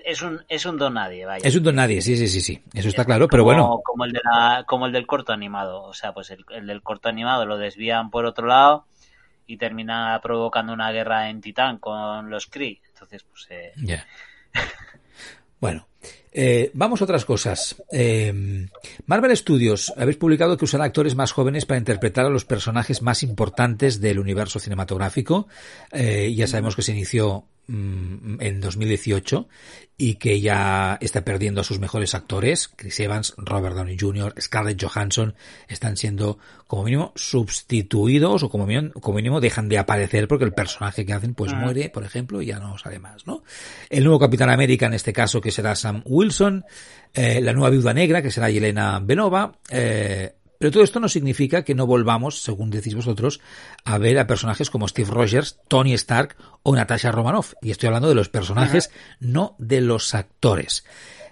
es un, es un don nadie, vaya. Es un don nadie, sí, sí, sí, sí. Eso está claro, pero como, bueno. Como el, de la, como el del corto animado. O sea, pues el, el del corto animado lo desvían por otro lado y termina provocando una guerra en Titán con los Kree. Entonces, pues. Eh, Ya. Bueno, eh, vamos a otras cosas. Eh, Marvel Studios, habéis publicado que usará actores más jóvenes para interpretar a los personajes más importantes del universo cinematográfico. Eh, ya sabemos que se inició mm, en 2018 y que ya está perdiendo a sus mejores actores, Chris Evans, Robert Downey Jr., Scarlett Johansson, están siendo como mínimo sustituidos o como mínimo, como mínimo dejan de aparecer porque el personaje que hacen pues muere, por ejemplo, y ya no sale más, ¿no? El nuevo Capitán América en este caso que será Sam Wilson, eh, la nueva Viuda Negra que será Yelena Benova, eh, pero todo esto no significa que no volvamos, según decís vosotros, a ver a personajes como Steve Rogers, Tony Stark o Natasha Romanoff. Y estoy hablando de los personajes, no de los actores.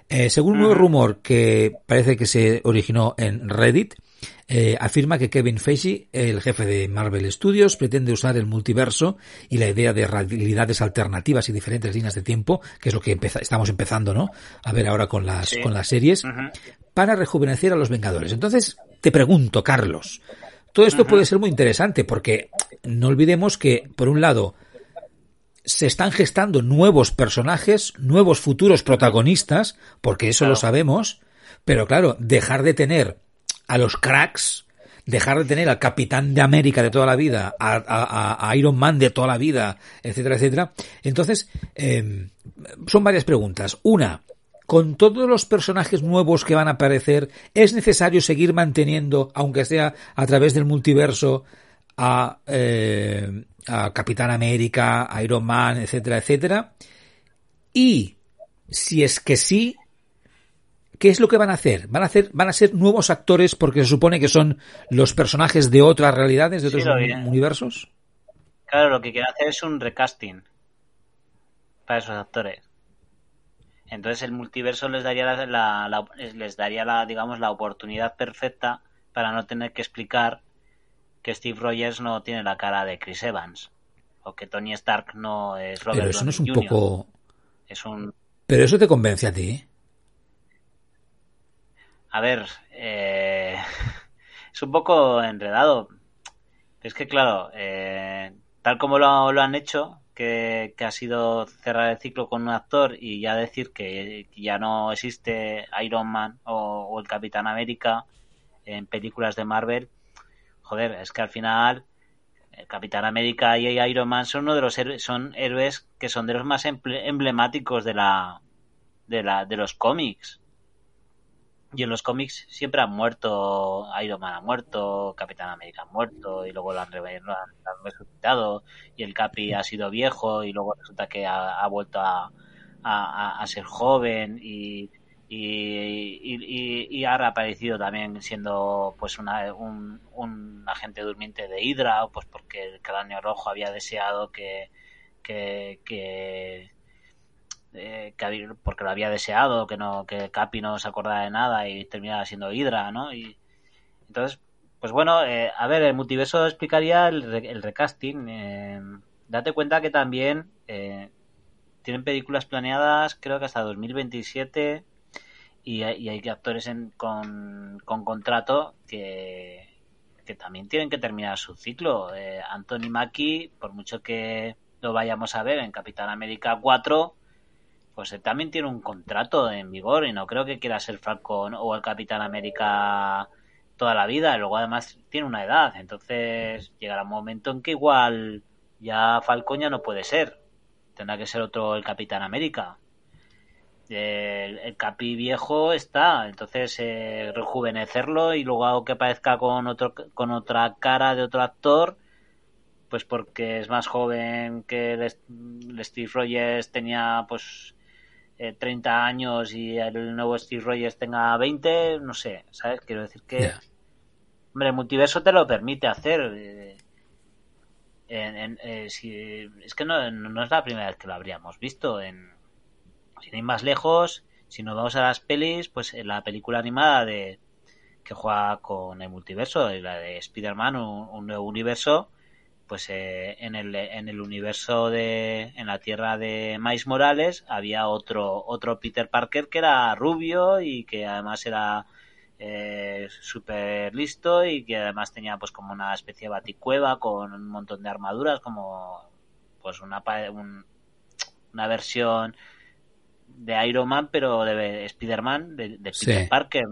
Eh, según un nuevo rumor que parece que se originó en Reddit, eh, afirma que Kevin Feige, el jefe de Marvel Studios, pretende usar el multiverso y la idea de realidades alternativas y diferentes líneas de tiempo, que es lo que estamos empezando, ¿no? A ver ahora con las, con las series, para rejuvenecer a los Vengadores. Entonces, te pregunto, Carlos, todo esto puede ser muy interesante porque no olvidemos que, por un lado, se están gestando nuevos personajes, nuevos futuros protagonistas, porque eso lo sabemos, pero claro, dejar de tener a los cracks, dejar de tener al Capitán de América de toda la vida, a, Iron Man de toda la vida, etcétera, etcétera. Entonces, eh, son varias preguntas. Una, con todos los personajes nuevos que van a aparecer, ¿es necesario seguir manteniendo, aunque sea a través del multiverso, a, eh, a Capitán América, a Iron Man, etcétera, etcétera? Y si es que sí, ¿qué es lo que van a hacer? ¿Van a hacer, van a ser nuevos actores porque se supone que son los personajes de otras realidades, de otros universos? Claro, lo que quieren hacer es un recasting para esos actores. Entonces el multiverso les daría la, les daría la, digamos, la oportunidad perfecta para no tener que explicar que Steve Rogers no tiene la cara de Chris Evans o que Tony Stark no es Robert Pero eso no es un poco es un Pero eso te convence a ti. A ver, eh... es un poco enredado. Es que claro, eh... tal como lo, han hecho, que, ha sido cerrar el ciclo con un actor y ya decir que, ya no existe Iron Man o, el Capitán América en películas de Marvel, joder, es que al final el Capitán América y Iron Man son uno de los héroes, son héroes que son de los más emblemáticos de la de la de los cómics y en los cómics siempre han muerto, Iron Man ha muerto, Capitán América ha muerto, y luego lo han, resucitado, y el Capi ha sido viejo, y luego resulta que ha, vuelto a, ser joven, y, y, ha reaparecido también siendo pues una, un, un, agente durmiente de Hydra, pues porque el cráneo rojo había deseado que, que eh, que, porque lo había deseado, que no que Capi no se acordaba de nada y terminaba siendo Hydra, ¿no? Y entonces, pues bueno, eh, a ver, el multiverso explicaría el, recasting. Eh, date cuenta que también tienen películas planeadas, creo que hasta 2027 y, y hay actores con, con contrato que, que también tienen que terminar su ciclo. Anthony Mackie, por mucho que lo vayamos a ver en Capitán América 4, pues también tiene un contrato en vigor y no creo que quiera ser Falcon o el Capitán América toda la vida. Y luego además tiene una edad, entonces llegará un momento en que igual ya Falcon ya no puede ser. Tendrá que ser otro el Capitán América. El, Capi viejo está, entonces eh, rejuvenecerlo y luego que aparezca con otro con otra cara de otro actor, pues porque es más joven que el Steve Rogers tenía pues 30 eh, años y el nuevo Steve Rogers tenga 20, no sé, ¿sabes? Quiero decir que... Hombre, el multiverso te lo permite hacer. Eh, eh, es que no, no, es la primera vez que lo habríamos visto. En, sin ir más lejos, si nos vamos a las pelis, pues en la película animada de que juega con el multiverso, la de Spider-Man, un nuevo universo, pues eh, en, el, en el universo de en la tierra de Miles Morales había otro otro Peter Parker que era rubio y que además era eh, súper listo y que además tenía pues como una especie de baticueva con un montón de armaduras como pues una una versión de Iron Man pero de Spider-Man de, Peter Parker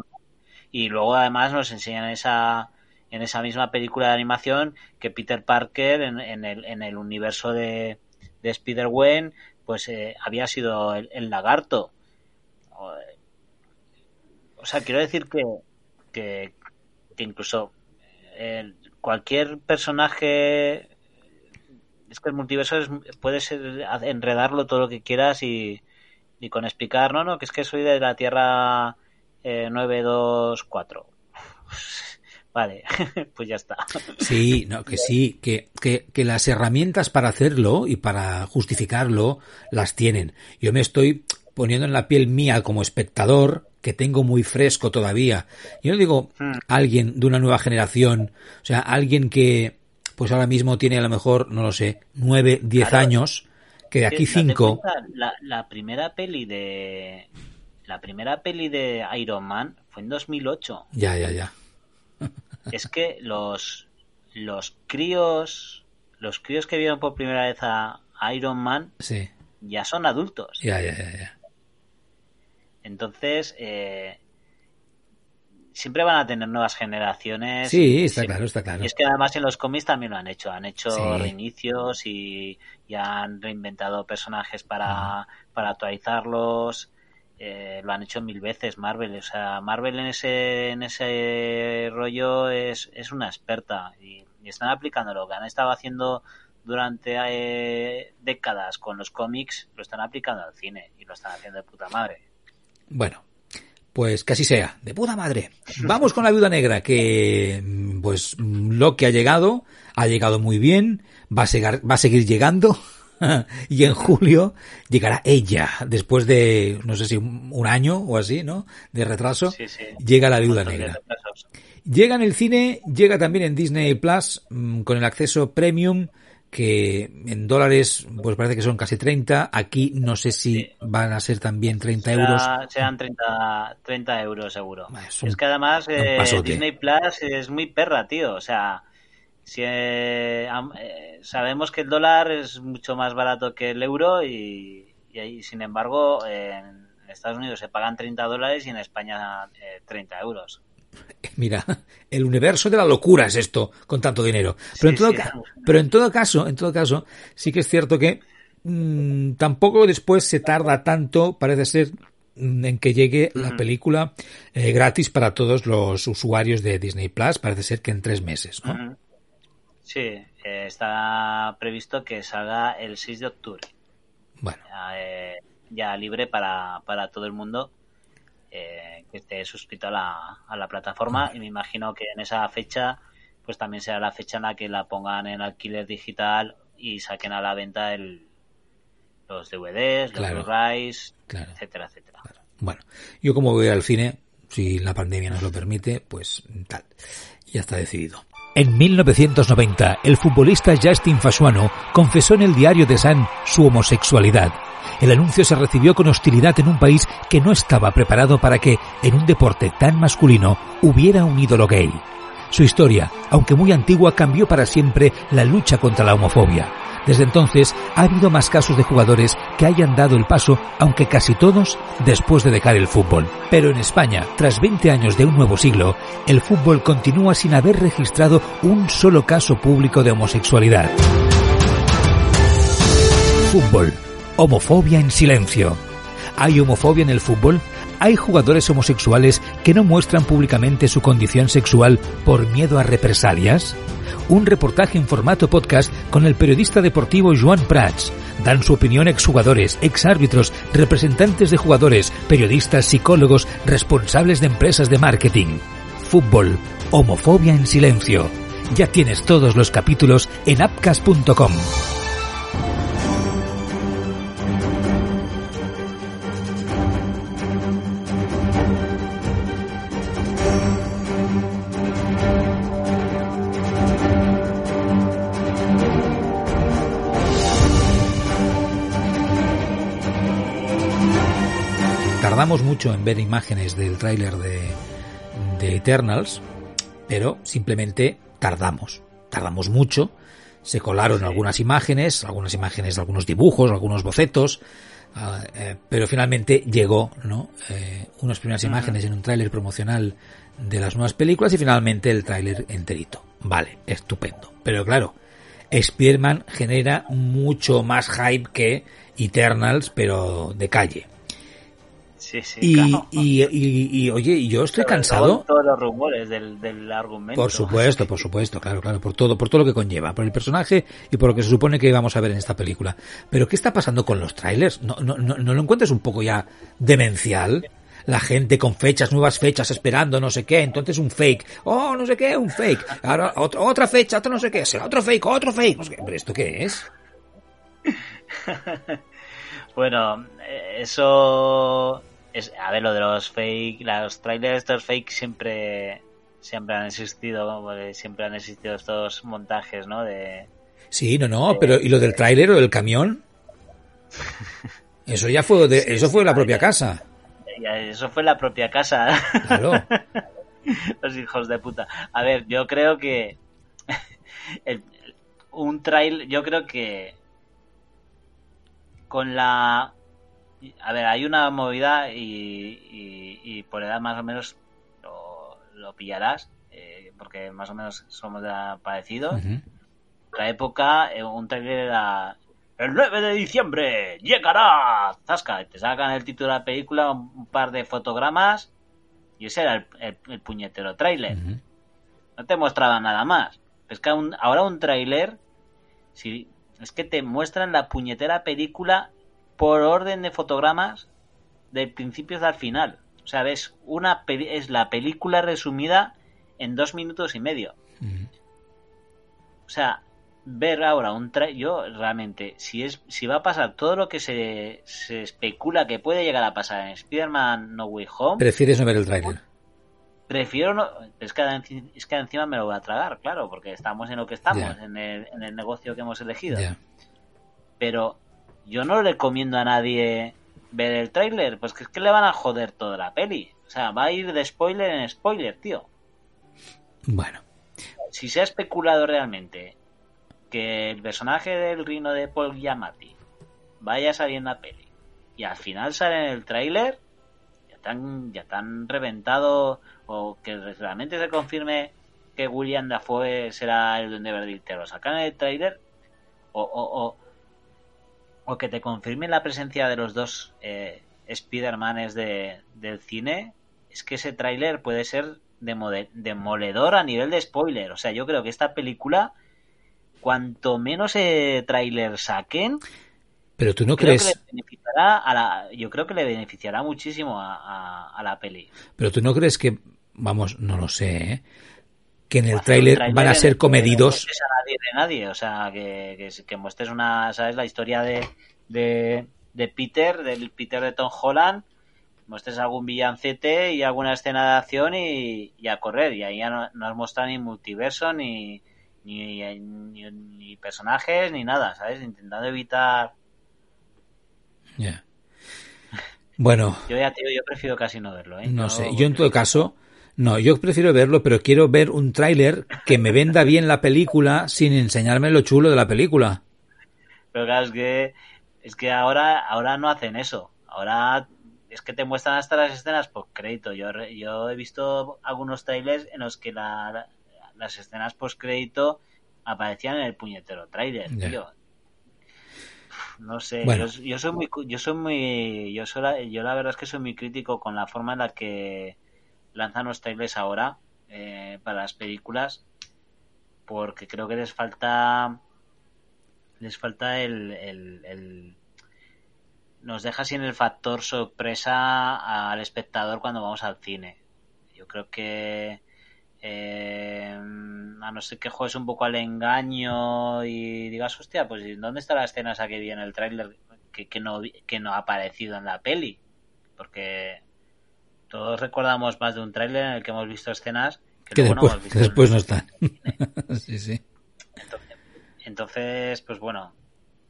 y luego además nos enseñan esa en esa misma película de animación que Peter Parker en, el, en el universo de, de Spider-Gwen pues eh, había sido el, lagarto. O, sea, quiero decir que, que, incluso eh, cualquier personaje es que el multiverso es, puede ser enredarlo todo lo que quieras y, y con explicar, no, no, que es que soy de la Tierra eh, 924. Vale, pues ya está. Sí, no, que sí, que, que, que, las herramientas para hacerlo y para justificarlo las tienen. Yo me estoy poniendo en la piel mía como espectador, que tengo muy fresco todavía. Yo no digo hmm. alguien de una nueva generación, o sea, alguien que pues ahora mismo tiene a lo mejor, no lo sé, nueve, diez años, que de aquí cinco... La, la, primera peli de... La primera peli de Iron Man fue en 2008. Ya, ya, ya. Es que los, los críos, los críos que vieron por primera vez a, Iron Man, sí. ya son adultos. Ya, ya, ya, ya. Entonces, eh, siempre van a tener nuevas generaciones. Sí, está claro, está claro. Y es que además en los cómics también lo han hecho. Han hecho reinicios y, han reinventado personajes para, para actualizarlos. Eh, lo han hecho mil veces Marvel. O sea, Marvel en ese, en ese rollo es, es una experta y, están aplicando lo que han estado haciendo durante eh, décadas con los cómics, lo están aplicando al cine y lo están haciendo de puta madre. Bueno, pues casi sea, de puta madre. Vamos con la viuda negra, que pues lo que ha llegado, ha llegado muy bien, va a, seguir, va a seguir llegando. y en julio llegará ella, después de, no sé si un año o así, ¿no? De retraso, llega la viuda negra. Llega en el cine, llega también en Disney Plus, mm, con el acceso premium, que en dólares pues parece que son casi 30. Aquí no sé si van a ser también 30 euros. Serán 30, 30 euros seguro. Es, que además eh, Disney Plus es muy perra, tío. O sea, si, eh, eh, sabemos que el dólar es mucho más barato que el euro y, y, sin embargo en Estados Unidos se pagan 30 dólares y en España 30 euros. Mira, el universo de la locura es esto, con tanto dinero. Pero, en, todo pero en todo caso, en todo caso, sí que es cierto que mm, tampoco después se tarda tanto, parece ser, mm, en que llegue la película eh, gratis para todos los usuarios de Disney Plus. Parece ser que en tres meses, ¿no? Sí, eh, está previsto que salga el 6 de octubre. Bueno. ya eh, libre para, para todo el mundo que esté suscrito a la, a la plataforma y me imagino que en esa fecha pues también será la fecha en la que la pongan en alquiler digital y saquen a la venta el, los DVDs, los Blu-rays, etcétera, etcétera. Bueno, yo como voy al cine, si la pandemia nos lo permite, pues tal, ya está decidido. En 1990, el futbolista Justin Fasuano confesó en el diario de San su homosexualidad el anuncio se recibió con hostilidad en un país que no estaba preparado para que, en un deporte tan masculino, hubiera un ídolo gay. Su historia, aunque muy antigua, cambió para siempre la lucha contra la homofobia. Desde entonces ha habido más casos de jugadores que hayan dado el paso, aunque casi todos después de dejar el fútbol. Pero en España, tras 20 años de un nuevo siglo, el fútbol continúa sin haber registrado un solo caso público de homosexualidad. Fútbol Homofobia en silencio. ¿Hay homofobia en el fútbol? ¿Hay jugadores homosexuales que no muestran públicamente su condición sexual por miedo a represalias? Un reportaje en formato podcast con el periodista deportivo Joan Prats. Dan su opinión exjugadores, exárbitros, representantes de jugadores, periodistas, psicólogos, responsables de empresas de marketing. Fútbol. Homofobia en silencio. Ya tienes todos los capítulos en apcas.com. tardamos mucho en ver imágenes del tráiler de, de Eternals, pero simplemente tardamos, tardamos mucho. Se colaron algunas imágenes, algunas imágenes de algunos dibujos, algunos bocetos, ah, eh, pero finalmente llegó, ¿no? Eh, unas primeras imágenes en un tráiler promocional de las nuevas películas y finalmente el tráiler enterito. Vale, estupendo. Pero claro, Spider-Man genera mucho más hype que Eternals, pero de calle. Sí, sí, Y, claro. y, y- y, oye, yo estoy cansado. todo Todos los rumores del, del argumento. Por supuesto, por supuesto, claro, claro, por todo, por todo lo que conlleva, por el personaje y por lo que se supone que vamos a ver en esta película. Pero ¿qué está pasando con los trailers? ¿No, no, no, no lo encuentras un poco ya demencial? La gente con fechas, nuevas fechas, esperando no sé qué, entonces un fake. Oh, no sé qué, un fake. Ahora otra, otra fecha, otro no sé qué, será otro fake, otro fake. No sé qué. Hombre, ¿esto qué es? Bueno, eh, eso es, a ver, lo de los fake, los trailers estos fake siempre siempre han existido, siempre han existido estos montajes, ¿no? De Sí, no, no, pero ¿y lo del tráiler o del camión? Eso ya fue de, eso fue la propia casa. ya, eso fue la propia casa. Claro. los hijos de puta. A ver, yo creo que el- un trail, yo creo que con la a ver, hay una movida y, y- y por edad más o menos lo, lo pillarás, eh, porque más o menos somos de la- parecidos. Ujú. la época, eh, un trailer era el 9 de diciembre llegará Zasca, te sacan el título de la película, un, par de fotogramas y ese era el, el- el puñetero trailer. Ujú. No te mostraba nada más. Es que un- ahora un tráiler, si, es que te muestran la puñetera película por orden de fotogramas del principio el final. O sea, ves, una peli- es la película resumida en dos minutos y medio. O sea, ver ahora un trailer, yo realmente, si es si va a pasar todo lo que se, se especula que puede llegar a pasar en Spider-Man No Way Home, Prefieres no ver el tráiler. prefiero no... Es que, es que encima me lo voy a tragar, claro, porque estamos en lo que estamos, en, el, en el negocio que hemos elegido. Pero yo no recomiendo a nadie ver el tráiler, pues que es que le van a joder toda la peli. O sea, va a ir de spoiler en spoiler, tío. Bueno. si se ha especulado realmente que el personaje del Rino de Paul Giamatti vaya a salir en la peli y al final sale en el tráiler, ya tan ya tan reventado o que realmente se confirme que William Dafoe será el Duende Verde y te lo sacan en el tráiler o, o, o, o que te confirme la presencia de los dos eh, Spider-Manes de, del cine, es que ese tráiler puede ser demoledor a nivel de spoiler. O sea, yo creo que esta película, cuanto menos eh, tráiler saquen, Pero tú no creo que crees, le beneficiará a la, yo creo que le beneficiará muchísimo a, a- a la peli. pero tú no crees que, vamos, no lo sé, ¿eh? Que en el tráiler van a ser comedidos. No a nadie de nadie, o sea, que, que, que muestres una, ¿sabes? La historia de, de, de Peter, del Peter de Tom Holland, muestres algún villancete y alguna escena de acción y, y a correr. Y ahí ya no, no has mostrado ni multiverso, ni, ni, ni, ni personajes, ni nada, ¿sabes? Intentando evitar... Ya. Bueno, Yo ya digo, yo prefiero casi no verlo, ¿eh? no sé. Yo en todo caso, no, yo prefiero verlo, pero quiero ver un tráiler que me venda bien la película sin enseñarme lo chulo de la película. Pero claro, es que, es que ahora, ahora no hacen eso. Ahora es que te muestran hasta las escenas post crédito. Yo, yo he visto algunos trailers en los que la- la- las escenas post crédito aparecían en el puñetero trailer, tío. No sé, Bueno. yo, yo soy muy, yo soy muy, yo soy la, yo la verdad es que soy muy crítico con la forma en la que lanzan los trailers ahora eh, para las películas, porque creo que les falta les falta el, el- nos deja sin el factor sorpresa al espectador cuando vamos al cine. Yo creo que eh, a no ser que juegues un poco al engaño y digas hostia pues ¿y ¿dónde está la escena esa que vi en el tráiler que, que no que no ha aparecido en la peli porque todos recordamos más de un tráiler en el que hemos visto escenas que, Que luego no después, hemos visto que después no están. sí, sí. Entonces, pues bueno,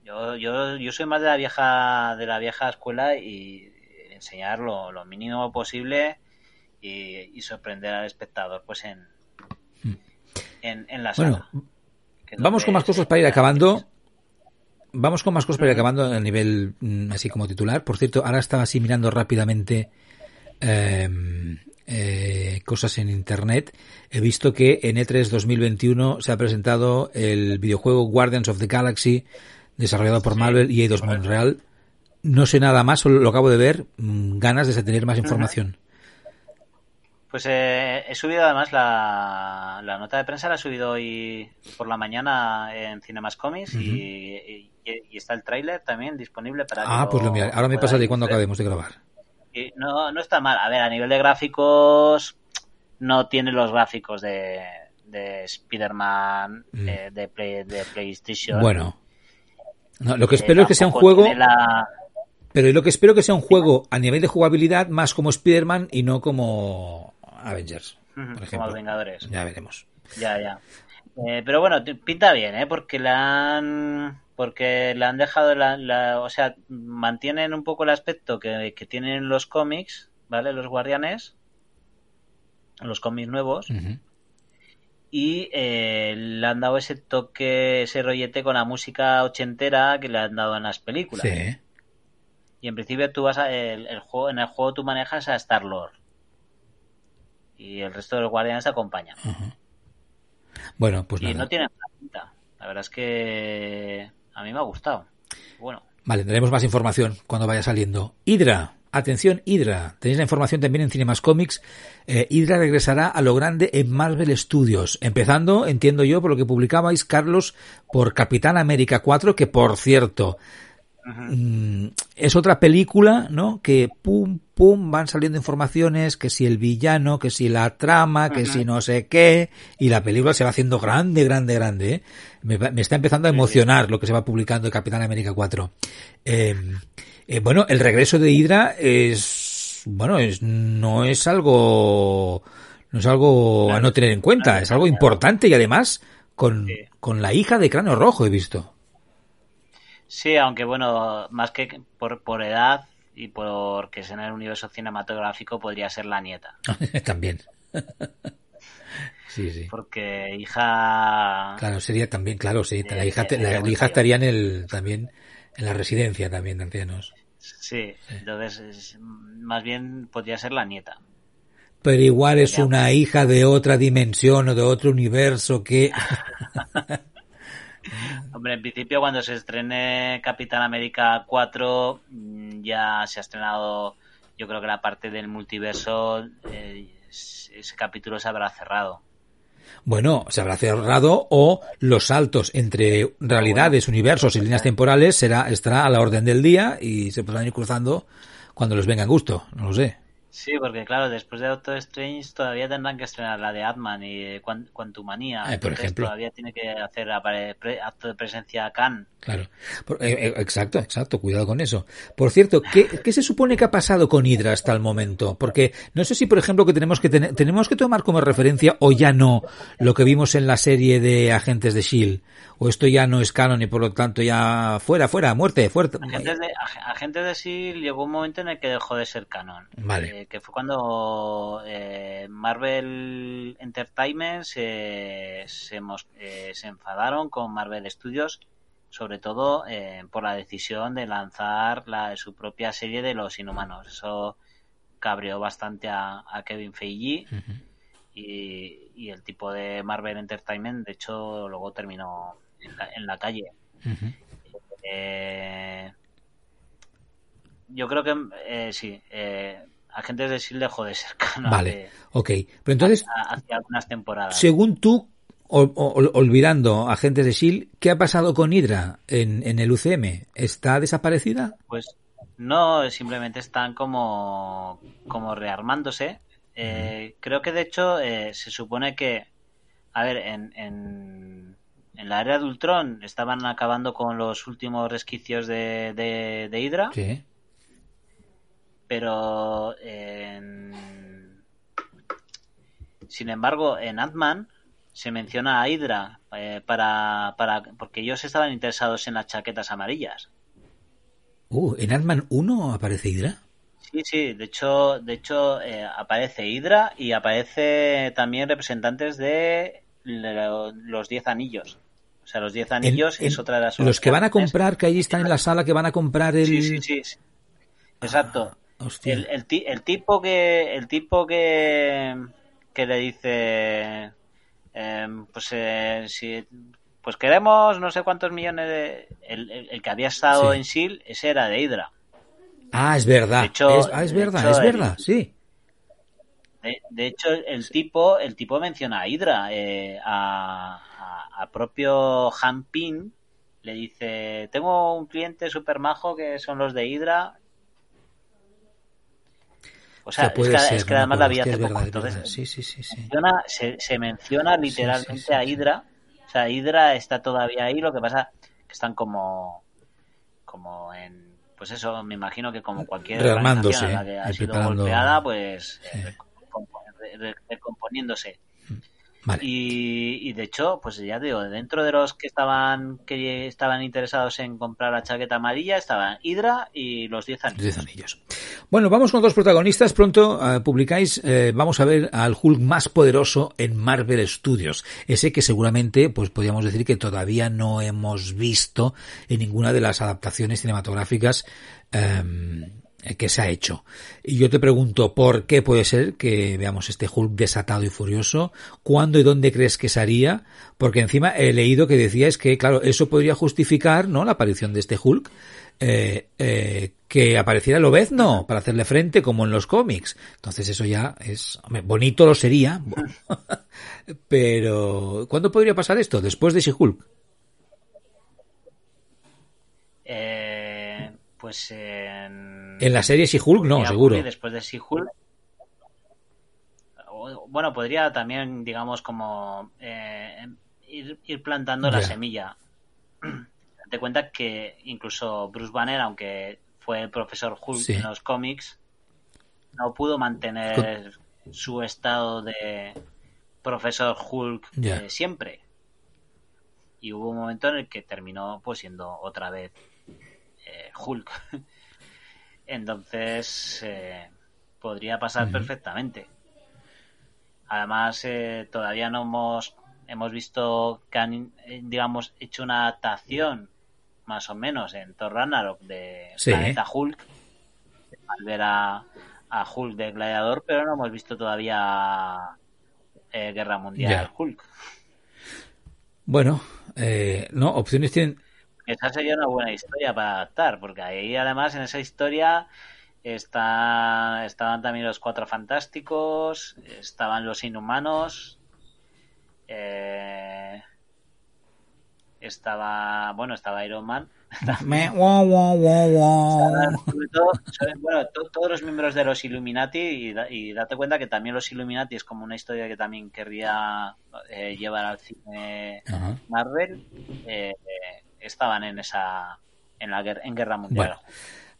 yo, yo, yo soy más de la vieja, de la vieja escuela y enseñar lo, lo mínimo posible y, y sorprender al espectador pues en, en, en la sala. Bueno, Vamos con más cosas para ir acabando. Vamos con más cosas para ir acabando a nivel mm, así como titular. Por cierto, ahora estaba así mirando rápidamente eh, eh, cosas en internet, he visto que en E3 2021 se ha presentado el videojuego Guardians of the Galaxy, desarrollado por Marvel y Eidos Montreal. No sé nada más, solo lo acabo de ver, mm, ganas de tener más información. Pues eh, he subido además la, nota de prensa, la he subido hoy por la mañana en Cinemas Comics y, está el tráiler también disponible para... Ah, pues lo mira, ahora me pasa de cuando acabemos de grabar. No, no está mal. A ver, a nivel de gráficos no tiene los gráficos de, de Spider-Man mm. eh, de, PlayStation. Bueno, lo que espero es que sea un juego... Pero lo que espero que sea un juego a nivel de jugabilidad más como Spider-Man y no como Avengers, por ejemplo. Como los Vengadores. Ya veremos. Ya, ya. Eh, pero bueno, pinta bien, ¿eh? Porque la han porque le han dejado la, o sea, mantienen un poco el aspecto que, tienen los cómics, ¿vale? Los guardianes, los cómics nuevos, y eh, le han dado ese toque, ese rollete con la música ochentera que le han dado en las películas. Sí. Y en principio tú vas a, el, juego, en el juego tú manejas a Star Lord y el resto de los guardianes acompañan. Bueno, pues y no tiene pinta. La verdad es que a mí me ha gustado. Bueno. Vale, tendremos más información cuando vaya saliendo. Hydra, atención Hydra, tenéis la información también en Cinemas Comics. Eh, Hydra regresará a lo grande en Marvel Studios, empezando, entiendo yo, por lo que publicabais, Carlos, por Capitán América 4, que por cierto, Mm, es otra película, ¿no? Que pum, pum, van saliendo informaciones, que si el villano, que si la trama, que si no sé qué, y la película se va haciendo grande, grande, grande. ¿eh? Me, está empezando a emocionar lo que se va publicando de Capitán América 4. Em, eh, bueno, el regreso de Hydra es, bueno, es, no es algo, no es algo a no tener en cuenta, es algo importante y además con, con la hija de Cráneo Rojo he visto. Sí, aunque bueno, más que por, por edad y porque es en el universo cinematográfico podría ser la nieta. también. sí, sí. Porque hija. Claro, sería también, claro, sí. la hija, la, hija estaría en el, también en la residencia también de ancianos. Sí, entonces más bien podría ser la nieta. Pero igual es una hija de otra dimensión o de otro universo que. Hombre, en principio cuando se estrene Capitán América 4 mm, ya se ha estrenado, yo creo que la parte del multiverso, eh, ese capítulo se habrá cerrado. Bueno, se habrá cerrado o los saltos entre realidades, universos y líneas temporales será estará a la orden del día y se podrán ir cruzando cuando les venga en gusto, no lo sé. Sí, porque claro, después de Doctor Strange todavía tendrán que estrenar la de Atman y Quantumania. Eh, por ejemplo. Todavía tiene que hacer acto de presencia Khan. Claro. Eh, eh, exacto, exacto. Cuidado con eso. Por cierto, ¿qué, ¿qué, se supone que ha pasado con Hydra hasta el momento? Porque no sé si, por ejemplo, que tenemos que tener, tenemos que tomar como referencia o ya no lo que vimos en la serie de Agentes de Shield o esto ya no es canon y por lo tanto ya fuera, fuera, muerte, fuerte. Agentes de, Agentes de Shield llegó un momento en el que dejó de ser canon. Vale. Eh, que fue cuando eh, Marvel Entertainment se, se, eh, se, enfadaron con Marvel Studios, sobre todo por la decisión de lanzar la, su propia serie de los inhumanos. Eso cabreó bastante a, Kevin Feige. Y, y, el tipo de Marvel Entertainment, de hecho, luego terminó en la, calle. eh, yo creo que eh, sí. Eh, Agentes de SEAL dejó de ser canon. Vale, ok. Pero entonces, hace algunas temporadas. Según tú, olvidando Agentes de SEAL, ¿qué ha pasado con Hydra en, en el UCM? ¿Está desaparecida? Pues no, simplemente están como, como rearmándose. Eh, creo que de hecho eh, se supone que, a ver, en, en, en la era de Ultron estaban acabando con los últimos resquicios de, de, Hydra. Sí. Pero sin embargo, en Ant-Man se menciona a Hydra eh, para, para, porque ellos estaban interesados en las chaquetas amarillas. Uh, ¿en Ant-Man 1 aparece Hydra? Sí, sí, de hecho, de hecho eh, aparece Hydra y aparece también representantes de los Diez Anillos. O sea, los 10 anillos es otra de las Los que van a comprar, que ahí están en la sala, que van a comprar el... Sí, sí, sí. Exacto. El, el, tipo que el tipo que que le dice em, pues eh, si pues queremos no sé cuántos millones de el, que había estado en SEAL ese era de Hydra. Ah es verdad. Es, ah, es verdad es verdad sí. De, hecho el tipo el tipo menciona a Hydra eh, a, a, propio Ping le dice tengo un cliente super majo que son los de Hydra o sea, es, que, además la vi hace poco. Entonces, sí, sí, sí, se, se, menciona literalmente a Hydra. O sea, Hydra está todavía ahí, lo que pasa que están como, como en, pues eso, me imagino que como cualquier organización la que ha sido golpeada, pues eh, recomponiéndose. Y, de hecho, pues ya digo, dentro de los que estaban que estaban interesados en comprar la chaqueta amarilla estaban Hydra y los 10 anillos. anillos. Bueno, vamos con dos protagonistas. Pronto eh, publicáis, eh, vamos a ver al Hulk más poderoso en Marvel Studios. Ese que seguramente, pues podríamos decir que todavía no hemos visto en ninguna de las adaptaciones cinematográficas. Em, que se ha hecho. Y yo te pregunto, ¿por qué puede ser que veamos este Hulk desatado y furioso? ¿Cuándo y dónde crees que se? Porque encima he leído que decías que, claro, eso podría justificar, ¿no? La aparición de este Hulk. Eh, eh, que apareciera el Obezno para hacerle frente como en los cómics. Entonces eso ya es bonito lo sería, pero ¿cuándo podría pasar esto? Después de ese Hulk. pues en... La serie She-Hulk no, seguro. Después de She-Hulk. Bueno, podría también, digamos, como eh, ir, plantando la semilla. Te cuenta que incluso Bruce Banner, aunque fue el profesor Hulk en los cómics, no pudo mantener su estado de profesor Hulk siempre. Y hubo un momento en el que terminó pues siendo otra vez eh, Hulk. Entonces, eh, podría pasar perfectamente. Además, eh, todavía no hemos, hemos visto que han, digamos, hecho una adaptación, más o menos, en Thor Ragnarok de Planeta Hulk. Al ver a, Hulk de Gladiador, pero no hemos visto todavía Guerra Mundial Hulk. Bueno, no, opciones tienen, esa sería una buena historia para adaptar, porque ahí además en esa historia está, estaban también los Cuatro Fantásticos, estaban los Inhumanos, eh, estaba, bueno, estaba Iron Man. bueno, todos los miembros de los Illuminati y, date cuenta que también los Illuminati es como una historia que también querría eh, llevar al cine Marvel. Eh, estaban en esa en la en guerra mundial.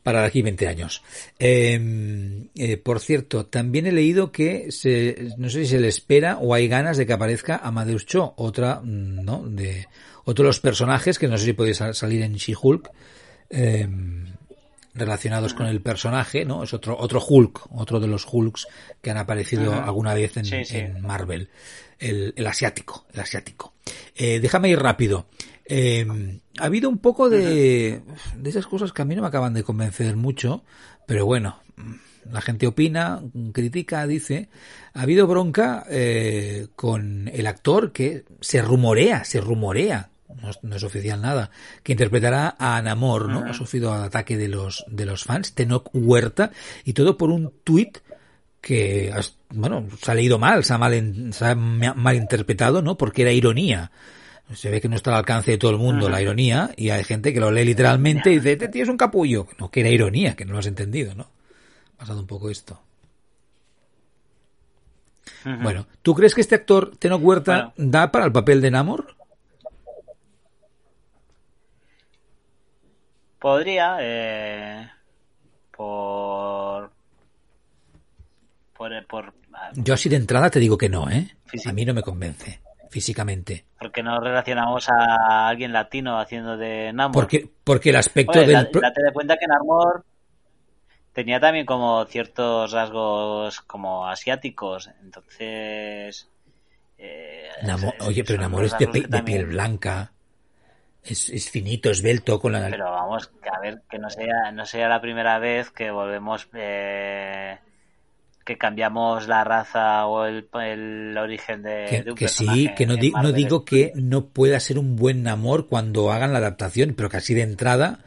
para aquí 20 años. Em, eh, por cierto, también he leído que se, no sé si se le espera o hay ganas de que aparezca Amadeus Cho, otra, mm, ¿no? De, otro de los personajes que no sé si puede salir en She-Hulk, em, relacionados con el personaje, ¿no? Es otro, otro Hulk, otro de los Hulks que han aparecido alguna vez en, Marvel. El, el, asiático, el asiático. Eh, déjame ir rápido. Eh, ha habido un poco de, de esas cosas que a mí no me acaban de convencer mucho, pero bueno, la gente opina, critica, dice. Ha habido bronca eh, con el actor que se rumorea, se rumorea, no es, oficial nada, que interpretará a Namor, ¿no? Ha sufrido ataque de los, de los fans, Tenoch Huerta, y todo por un tuit que, bueno, se ha leído mal, se ha mal, se ha mal interpretado, ¿no? Porque era ironía se ve que no está al alcance de todo el mundo la ironía y hay gente que lo lee literalmente y dice, este tío es un capullo. No, que era ironía, que no lo has entendido, ¿no? Pasado un poco esto. Bueno, ¿tú crees que este actor, Teno Huerta, da para el papel de Namor? Podría, eh, por, por, por... Yo así de entrada te digo que no, ¿eh? A mí no me convence físicamente. Porque no relacionamos a alguien latino haciendo de Namor. Porque, porque el aspecto del... Date de cuenta que Namor tenía también como ciertos rasgos como asiáticos, entonces... Eh, oye, pero Namor es de, piel blanca. Es, es finito, esbelto, con la... Pero vamos, que a ver, que no sea, no sea la primera vez que volvemos... Eh, que cambiamos la raza o el, el origen de, que, de un que sí, que no, di, no digo que no pueda ser un buen amor cuando hagan la adaptación, pero que así de entrada,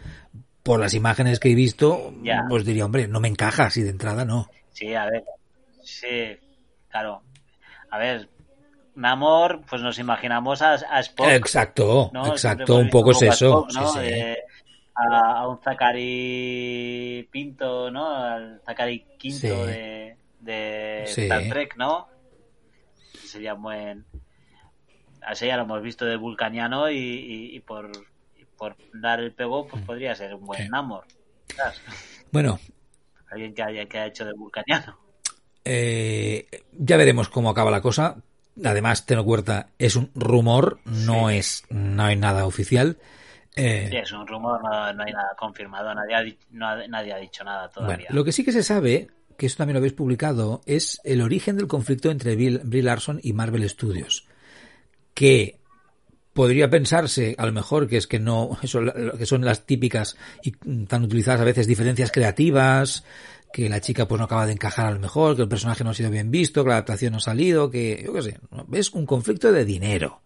por las imágenes que he visto, Ya. pues diría, hombre, no me encaja así de entrada, no. Sí, a ver. Sí, claro. A ver, Namor, pues nos imaginamos a, a Spock. Exacto, exacto, hemos un poco es eso. a Spock, ¿no? sí, sí. Eh, a, a un Zachary Pinto, ¿no? Al Zachary Quinto Sí. de, de Sí. Star Trek, ¿no? Sería un buen... Así ya lo hemos visto de Vulcaniano y, y- y por, y por dar el pego, pues podría ser un buen Mm. Sí. Namor. ¿sabes? Bueno, Alguien que haya, que ha hecho de Vulcaniano. eh, ya veremos cómo acaba la cosa. Además, ten en cuenta, es un rumor, no es, no hay nada oficial. Eh, Sí, es un rumor, no, no hay nada confirmado, nadie ha, no ha- nadie ha dicho nada Bueno, todavía. lo que sí que se sabe, que eso también lo habéis publicado, es el origen del conflicto entre Bill, Brie Larson y Marvel Studios. Que podría pensarse, a lo mejor, que es que no, eso, que son las típicas y tan utilizadas a veces diferencias creativas, que la chica pues no acaba de encajar a lo mejor, que el personaje no ha sido bien visto, que la adaptación no ha salido, que, yo qué sé, es un conflicto de dinero,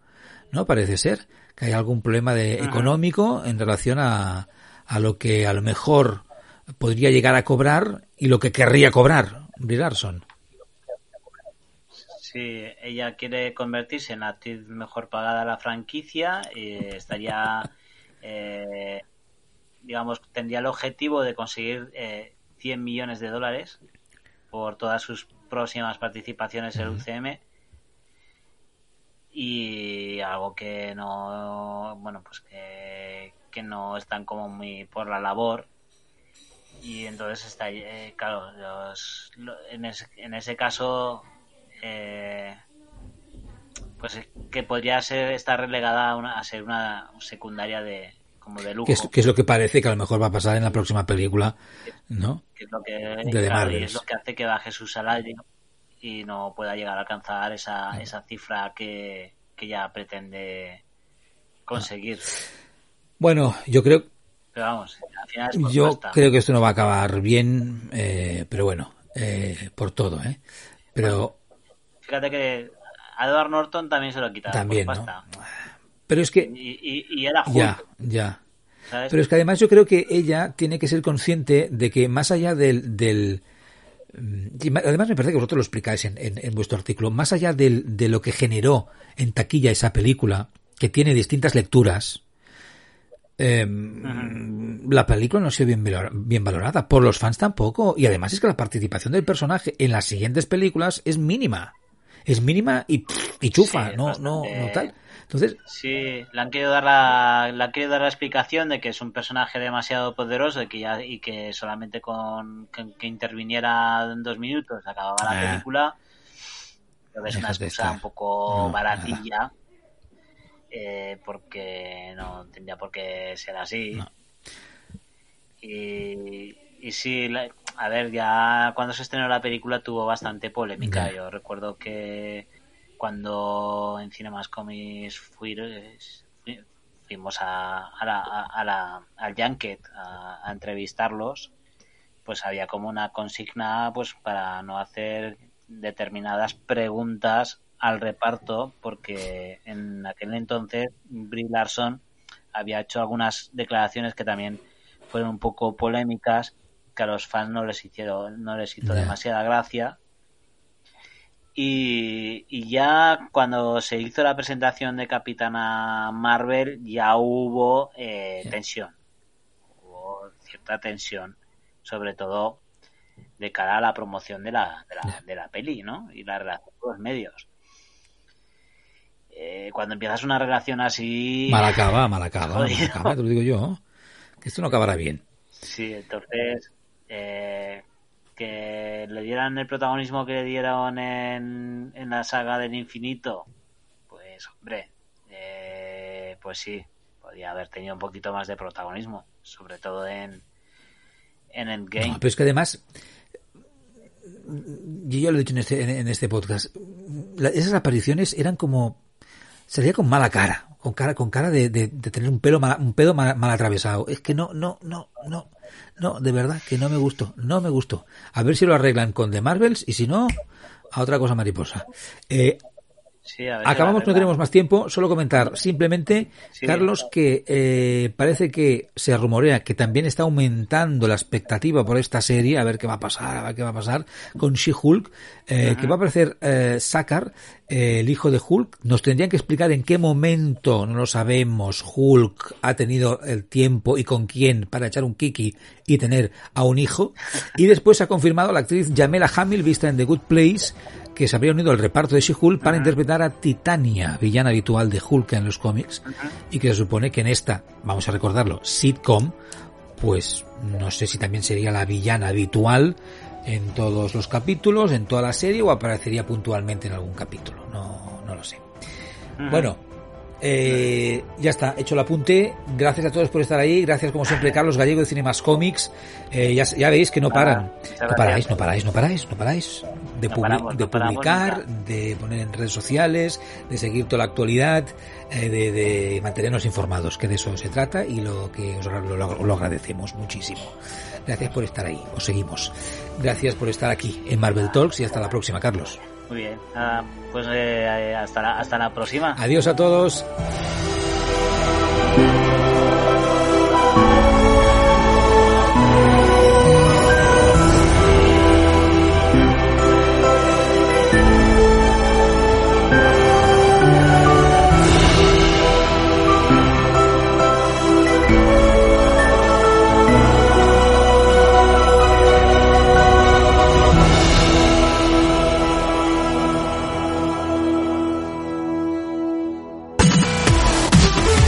¿no? Parece ser que hay algún problema de, económico en relación a, a lo que a lo mejor podría llegar a cobrar y lo que querría cobrar Brie Larson. Sí, ella quiere convertirse en la actriz mejor pagada de la franquicia y estaría, eh, digamos, tendría el objetivo de conseguir eh, 100 millones de dólares por todas sus próximas participaciones en el UCM y algo que no, bueno, pues que, que no están como muy por la labor y entonces está, eh, claro, los, en, ese, en ese caso eh, pues que podría ser estar relegada a, una- a ser una secundaria de como de lujo. Que es, que es lo que parece que a lo mejor va a pasar en la próxima película, ¿no? que es lo que claro, y es lo que hace que baje su salario y no pueda llegar a alcanzar esa, esa cifra que, que ya pretende conseguir. Bueno, yo creo, pero vamos al final es por yo pasta. creo que esto no va a acabar bien, eh, pero bueno, eh, por todo, ¿eh? Pero fíjate que a Edward Norton también se lo quitaba también, por ¿no? Pero es que y, y, y era Hulk ya, ya. ¿sabes? Pero es que además yo creo que ella tiene que ser consciente de que más allá del... del mm, además me parece que vosotros lo explicáis en, en- en vuestro artículo, más allá del- de lo que generó en taquilla esa película, que tiene distintas lecturas, eh, la película no ha sido bien, valor- bien valorada, por los fans tampoco, y además es que la participación del personaje en las siguientes películas es mínima. Es mínima y, y chufa, Sí, no, no, bastante- no tal. Entonces, Sí, le han querido dar la, le han querido dar la explicación de que es un personaje demasiado poderoso y que ya y que solamente con que, que interviniera en dos minutos acababa la Ah. película. Pero es una excusa un poco No, baratilla eh, porque no tendría por qué ser así. No. Y, y sí, la- a ver, ya cuando se estrenó la película tuvo bastante polémica. Yo recuerdo que cuando en Cinemas Comics fui- fui- fuimos a, a la, a- la- al Junket a, a entrevistarlos, pues había como una consigna pues para no hacer determinadas preguntas al reparto, porque en aquel entonces Brie Larson había hecho algunas declaraciones que también fueron un poco polémicas, que a los fans no les hicieron, no les hizo demasiada gracia. Y, y ya cuando se hizo la presentación de Capitana Marvel, ya hubo eh, tensión. Hubo cierta tensión, sobre todo de cara a la promoción de la, de la, de la peli, ¿no? Y la relación con los medios. Eh, cuando empiezas una relación así... mal acaba, mal acaba, mal acaba, te lo digo yo. Que esto no acabará bien. Sí, entonces eh, que le dieran el protagonismo que le dieron en, en la saga del infinito, pues hombre, eh, pues sí, podría haber tenido un poquito más de protagonismo, sobre todo en en Endgame. No, pero es que además, yo ya lo he dicho en este, en, en este podcast, la- esas apariciones eran como, salía con mala cara, con cara, con cara de, de, tener un pelo mal, un pedo mal, atravesado. Es que no, no, no, no, no, de verdad que no me gustó, no me gustó. A ver si lo arreglan con The Marvels y si no, a otra cosa mariposa. Eh, Acabamos, no tenemos más tiempo. Solo comentar simplemente, Carlos, que eh, parece que se rumorea que también está aumentando la expectativa por esta serie, a ver qué va a pasar, a ver qué va a pasar con She-Hulk, eh, que va a aparecer eh, eh, el hijo de Hulk. Nos tendrían que explicar en qué momento, no lo sabemos, Hulk ha tenido el tiempo y con quién para echar un kiki y tener a un hijo. Y después ha confirmado la actriz Jamela Hamill, vista en The Good Place, que se habría unido al reparto de She-Hulk para interpretar a Titania, villana habitual de Hulk en los cómics, y que se supone que en esta, vamos a recordarlo, sitcom, pues no sé si también sería la villana habitual en todos los capítulos, en toda la serie, o aparecería puntualmente en algún capítulo, no, no lo sé. Bueno, eh, ya está, hecho el apunte. Gracias a todos por estar ahí. Gracias, como siempre, Carlos Gallego de Cinemas Comics. Eh, ya, ya, veis que no paran. no paráis, no paráis, no paráis, no paráis. De, de publicar, de poner en redes sociales, de seguir toda la actualidad, eh, de, mantenernos informados, que de eso se trata y lo que os lo, agradecemos muchísimo. Gracias por estar ahí. Os seguimos. Gracias por estar aquí en Marvel Talks y hasta la próxima, Carlos. Muy bien. Ah, pues eh, hasta, la, hasta la próxima. Adiós a todos.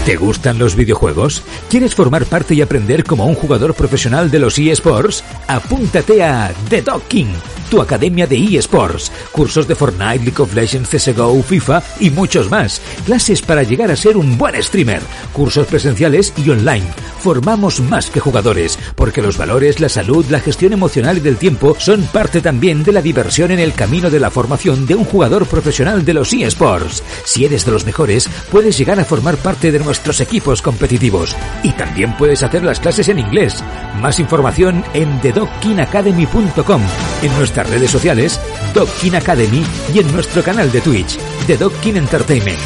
¿Te gustan los videojuegos? ¿Quieres formar parte y aprender como un jugador profesional de los eSports? Apúntate a The Docking tu academia de eSports, cursos de Fortnite, League of Legends, CSGO, FIFA y muchos más. Clases para llegar a ser un buen streamer, cursos presenciales y online. Formamos más que jugadores, porque los valores, la salud, la gestión emocional y del tiempo son parte también de la diversión en el camino de la formación de un jugador profesional de los eSports. Si eres de los mejores, puedes llegar a formar parte de nuestros equipos competitivos. Y también puedes hacer las clases en inglés. Más información en thedockinacademy.com. En nuestra redes sociales, Dockin Academy y en nuestro canal de Twitch, The Dockin Entertainment.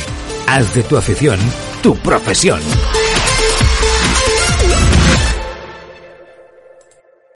Haz de tu afición tu profesión.